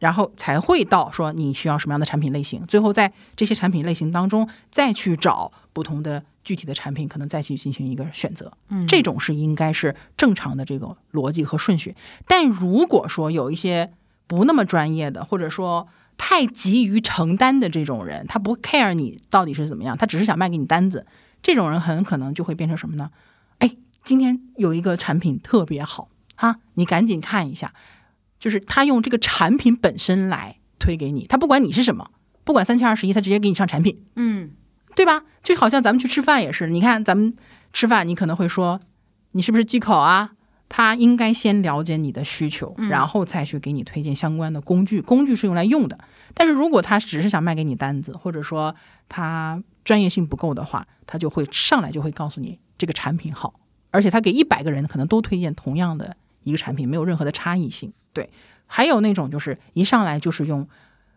然后才会到说你需要什么样的产品类型，最后在这些产品类型当中再去找不同的具体的产品，可能再去进行一个选择。嗯这种是应该是正常的这个逻辑和顺序。但如果说有一些不那么专业的，或者说太急于承担的这种人，他不 care 你到底是怎么样，他只是想卖给你单子，这种人很可能就会变成什么呢？哎，今天有一个产品特别好啊，你赶紧看一下。就是他用这个产品本身来推给你，他不管你是什么，不管三七二十一，他直接给你上产品，嗯对吧？就好像咱们去吃饭也是，你看咱们吃饭，你可能会说你是不是忌口啊？他应该先了解你的需求，然后再去给你推荐相关的工具。工具是用来用的，但是如果他只是想卖给你单子，或者说他专业性不够的话，他就会上来就会告诉你这个产品好，而且他给一百个人可能都推荐同样的一个产品，没有任何的差异性。对，还有那种就是一上来就是用，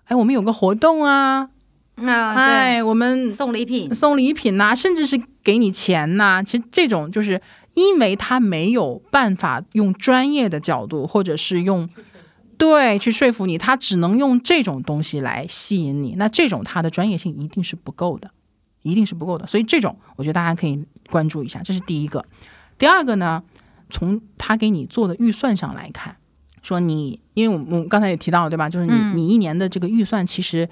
哎，我们有个活动啊，啊，哎，我们，送礼品，送礼品呐、甚至是给你钱呐、其实这种就是因为他没有办法用专业的角度，或者是用对去说服你，他只能用这种东西来吸引你。那这种他的专业性一定是不够的，一定是不够的。所以这种我觉得大家可以关注一下，这是第一个。第二个呢，从他给你做的预算上来看，说你，因为我们我们刚才也提到了，对吧？就是你、嗯你一年的这个预算，其实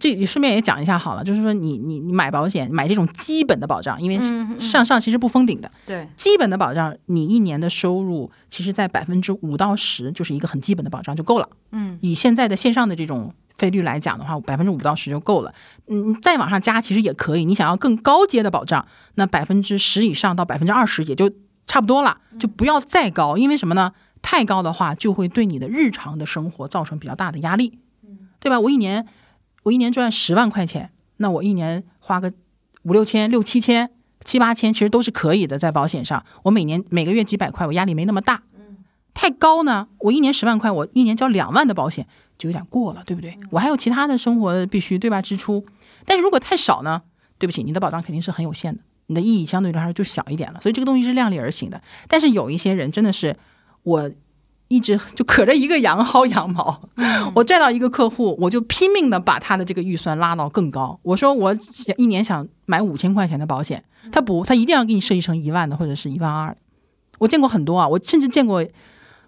这里顺便也讲一下好了，就是说你你你买保险买这种基本的保障，因为上上其实不封顶的，对，基本的保障，你一年的收入其实在百分之五到十就是一个很基本的保障就够了。嗯以现在的线上的这种费率来讲的话，百分之五到十就够了。嗯，再往上加其实也可以。你想要更高阶的保障，那百分之十以上到百分之二十也就差不多了，就不要再高。因为什么呢？太高的话就会对你的日常的生活造成比较大的压力，对吧？我一年我一年赚十万块钱，那我一年花个五六千、六七千、七八千，其实都是可以的，在保险上，我每年每个月几百块，我压力没那么大。太高呢，我一年十万块，我一年交两万的保险就有点过了，对不对？我还有其他的生活必须对吧支出，但是如果太少呢，对不起，你的保障肯定是很有限的，你的意义相对来说就小一点了。所以这个东西是量力而行的。但是有一些人真的是我。一直 就可着一个羊薅羊毛，我拽到一个客户，我就拼命的把他的这个预算拉到更高。我说我一年想买五千块钱的保险，他不，他一定要给你设计成一万的或者是一万二。我见过很多啊，我甚至见过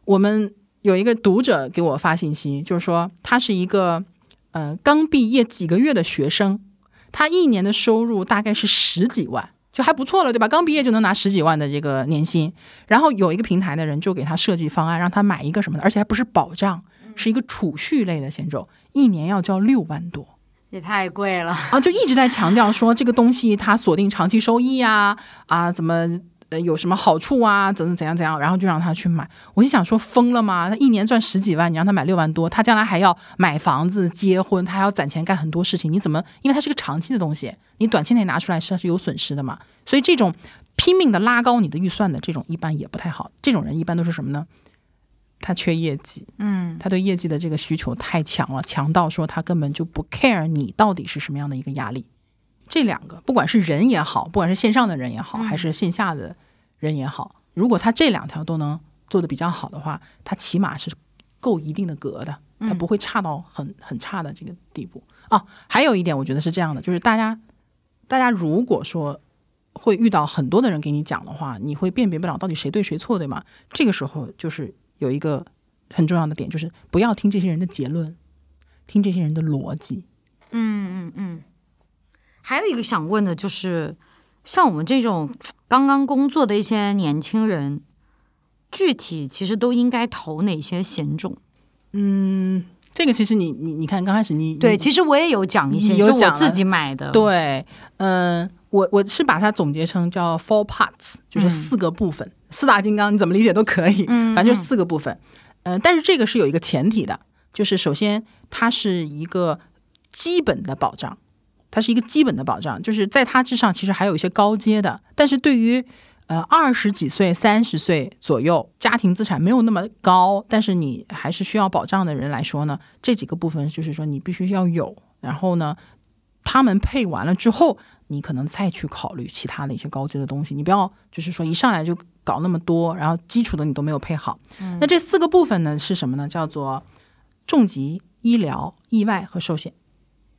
我们有一个读者给我发信息，就是说他是一个呃刚毕业几个月的学生，他一年的收入大概是十几万，就还不错了，对吧？刚毕业就能拿十几万的这个年薪，然后有一个平台的人就给他设计方案，让他买一个什么的，而且还不是保障，是一个储蓄类的险种，一年要交六万多。也太贵了，啊，就一直在强调说这个东西它锁定长期收益啊，啊，怎么呃有什么好处啊，怎么怎样怎样，然后就让他去买。我就想说，疯了吗？他一年赚十几万，你让他买六万多，他将来还要买房子、结婚，他还要攒钱干很多事情，你怎么？因为它是个长期的东西，你短期内拿出来是是有损失的嘛。所以这种拼命的拉高你的预算的这种，一般也不太好。这种人一般都是什么呢？他缺业绩，嗯他对业绩的这个需求太强了，强到说他根本就不 care 你到底是什么样的一个压力。这两个，不管是人也好，不管是线上的人也好，还是线下的人也好，如果他这两条都能做的比较好的话，他起码是够一定的格的，他不会差到很很差的这个地步。哦，还有一点，我觉得是这样的，就是大家大家如果说会遇到很多的人给你讲的话，你会辨别不了到底谁对谁错，对吗？这个时候就是有一个很重要的点，就是不要听这些人的结论，听这些人的逻辑。嗯嗯嗯。还有一个想问的就是，像我们这种刚刚工作的一些年轻人，具体其实都应该投哪些险种？嗯，这个其实你你你看，刚开始你对，你其实我也有讲一些，就我自己买的。，对，嗯、我我是把它总结成叫 four parts，就是嗯四个部分，四大金刚，你怎么理解都可以，嗯 反正就是四个部分。嗯、但是这个是有一个前提的，就是首先它是一个基本的保障，它是一个基本的保障，就是在它之上其实还有一些高阶的，但是对于呃二十几岁、三十岁左右，家庭资产没有那么高，但是你还是需要保障的人来说呢，这几个部分就是说你必须要有，然后呢，他们配完了之后，你可能再去考虑其他的一些高阶的东西，你不要就是说一上来就搞那么多，然后基础的你都没有配好。那这四个部分呢是什么呢？叫做重疾、医疗、意外和寿险。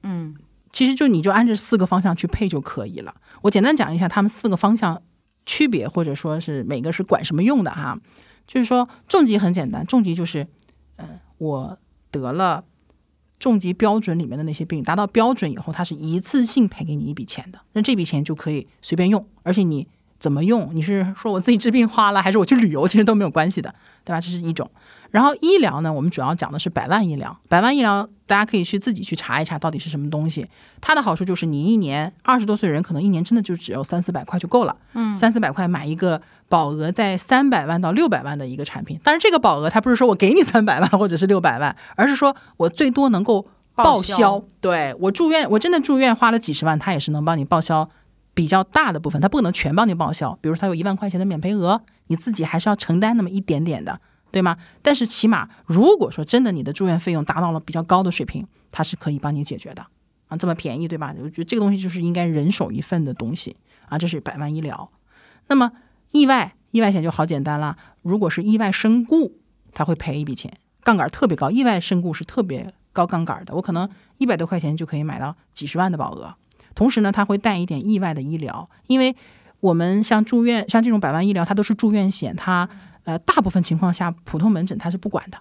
嗯其实就你就按这四个方向去配就可以了。我简单讲一下他们四个方向区别，或者说是每个是管什么用的哈。就是说重疾很简单，重疾就是，嗯、我得了重疾标准里面的那些病，达到标准以后，它是一次性赔给你一笔钱的，那这笔钱就可以随便用，而且你怎么用，你是说我自己治病花了，还是我去旅游，其实都没有关系的，对吧？这是一种。然后医疗呢，我们主要讲的是百万医疗。百万医疗，大家可以去自己去查一查到底是什么东西。它的好处就是你一年二十多岁人，可能一年真的就只有三四百块就够了。嗯，三四百块买一个保额在三百万到六百万的一个产品。但是，这个保额它不是说我给你三百万或者是六百万，而是说我最多能够报报销对我住院，我真的住院花了几十万，它也是能帮你报销比较大的部分，它不可能全帮你报销。比如说它有一万块钱的免赔额，你自己还是要承担那么一点点的。对吗？但是起码，如果说真的你的住院费用达到了比较高的水平，它是可以帮你解决的啊，这么便宜，对吧？我觉得这个东西就是应该人手一份的东西啊，这是百万医疗。那么意外，意外险就好简单了，如果是意外身故，它会赔一笔钱，杠杆特别高，意外身故是特别高杠杆的，我可能一百多块钱就可以买到几十万的保额。同时呢，它会带一点意外的医疗，因为我们像住院，像这种百万医疗，它都是住院险，它呃大部分情况下普通门诊它是不管的，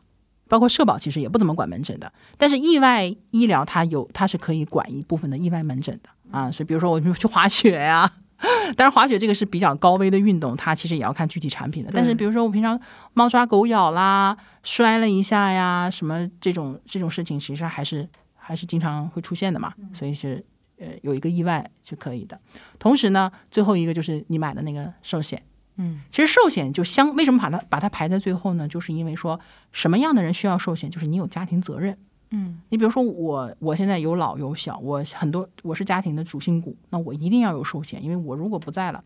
包括社保其实也不怎么管门诊的。但是意外医疗它有，它是可以管一部分的意外门诊的啊。所以比如说我就去滑雪呀、当然滑雪这个是比较高危的运动，它其实也要看具体产品的。但是比如说我平常猫抓狗咬啦，摔了一下呀，什么这种这种事情，其实还是还是经常会出现的嘛。所以是呃有一个意外是可以的。同时呢，最后一个就是你买的那个寿险。嗯，其实寿险就相为什么把它把它排在最后呢？就是因为说什么样的人需要寿险，就是你有家庭责任。嗯，你比如说我，我现在有老有小，我很多我是家庭的主心骨，那我一定要有寿险，因为我如果不在了，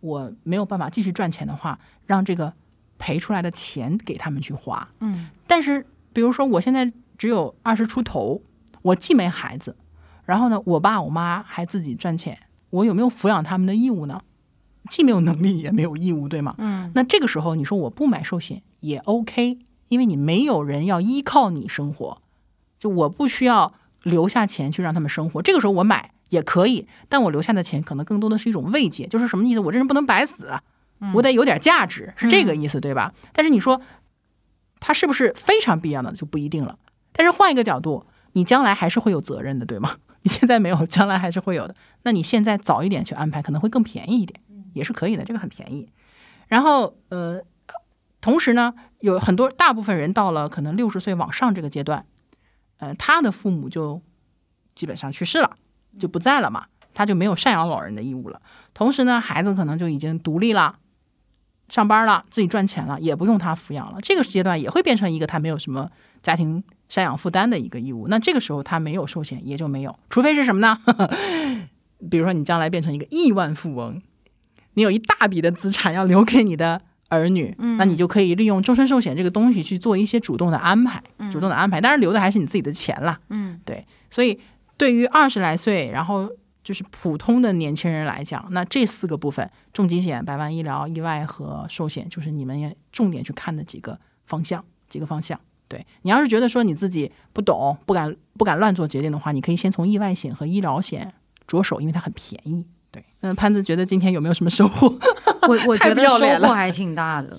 我没有办法继续赚钱的话，让这个赔出来的钱给他们去花。嗯，但是比如说我现在只有二十出头，我既没孩子，然后呢，我爸我妈还自己赚钱，我有没有抚养他们的义务呢？既没有能力，也没有义务，对吗？嗯，那这个时候你说我不买寿险也 OK，因为你没有人要依靠你生活，就我不需要留下钱去让他们生活。这个时候我买也可以，但我留下的钱可能更多的是一种慰藉，就是什么意思？我这人不能白死，我得有点价值，是这个意思，对吧？但是你说它是不是非常必要的就不一定了。但是换一个角度，你将来还是会有责任的，对吗？你现在没有，将来还是会有的。那你现在早一点去安排，可能会更便宜一点，也是可以的，这个很便宜。然后呃，同时呢，有很多大部分人到了可能六十岁往上这个阶段，呃，他的父母就基本上去世了，就不在了嘛，他就没有赡养老人的义务了。同时呢，孩子可能就已经独立了，上班了，自己赚钱了，也不用他抚养了，这个阶段也会变成一个他没有什么家庭赡养负担的一个义务。那这个时候他没有寿险，也就没有，除非是什么呢？比如说你将来变成一个亿万富翁，你有一大笔的资产要留给你的儿女，那你就可以利用终身寿险这个东西去做一些主动的安排，主动的安排。当然留的还是你自己的钱啦。嗯，对。所以对于二十来岁，然后就是普通的年轻人来讲，那这四个部分：重疾险、百万医疗、意外和寿险，就是你们重点去看的几个方向，几个方向。对你要是觉得说你自己不懂、不敢、不敢乱做决定的话，你可以先从意外险和医疗险着手，因为它很便宜。对，那潘子觉得今天有没有什么收获？我我觉得收获还挺大的。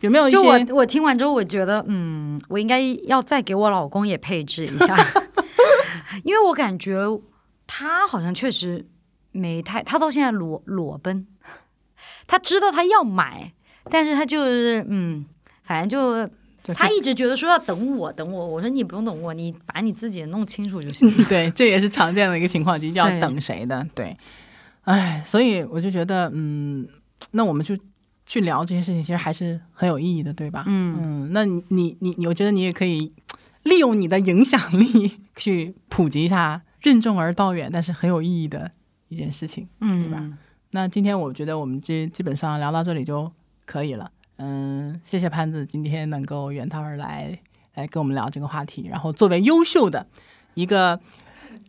有没有一就我些我听完之后，我觉得嗯，我应该要再给我老公也配置一下，因为我感觉他好像确实没太，他到现在裸裸奔，他知道他要买，但是他就是嗯，反正就就他一直觉得说要等我等我，我说你不用等我，你把你自己弄清楚就行了。对，这也是常见的一个情况，就要等谁的。对，哎，所以我就觉得，嗯，那我们就去聊这些事情，其实还是很有意义的，对吧？嗯嗯，那你你你你，我觉得你也可以利用你的影响力去普及一下任重而道远，但是很有意义的一件事情。嗯，对吧那今天我觉得我们这基本上聊到这里就可以了。嗯，谢谢潘子今天能够远道而来，来跟我们聊这个话题。然后作为优秀的一个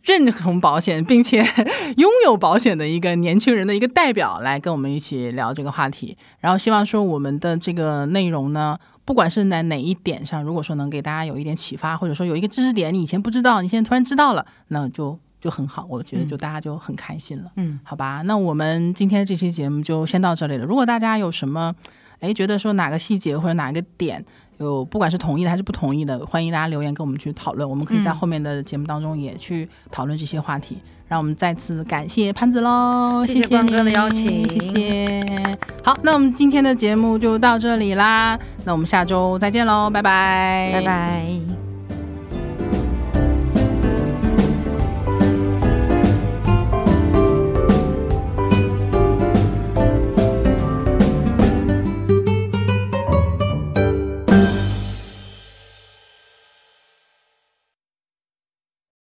认同保险并且拥有保险的一个年轻人的一个代表，来跟我们一起聊这个话题。然后希望说我们的这个内容呢，不管是在哪一点上，如果说能给大家有一点启发，或者说有一个知识点你以前不知道，你现在突然知道了，那就就很好。我觉得就大家就很开心了。嗯，好吧，那我们今天这期节目就先到这里了。如果大家有什么，哎，觉得说哪个细节或者哪个点有，不管是同意的还是不同意的，欢迎大家留言跟我们去讨论。我们可以在嗯后面的节目当中也去讨论这些话题。让我们再次感谢潘子喽，谢谢光哥的邀请谢谢。好，那我们今天的节目就到这里啦，那我们下周再见喽，拜拜，拜。拜。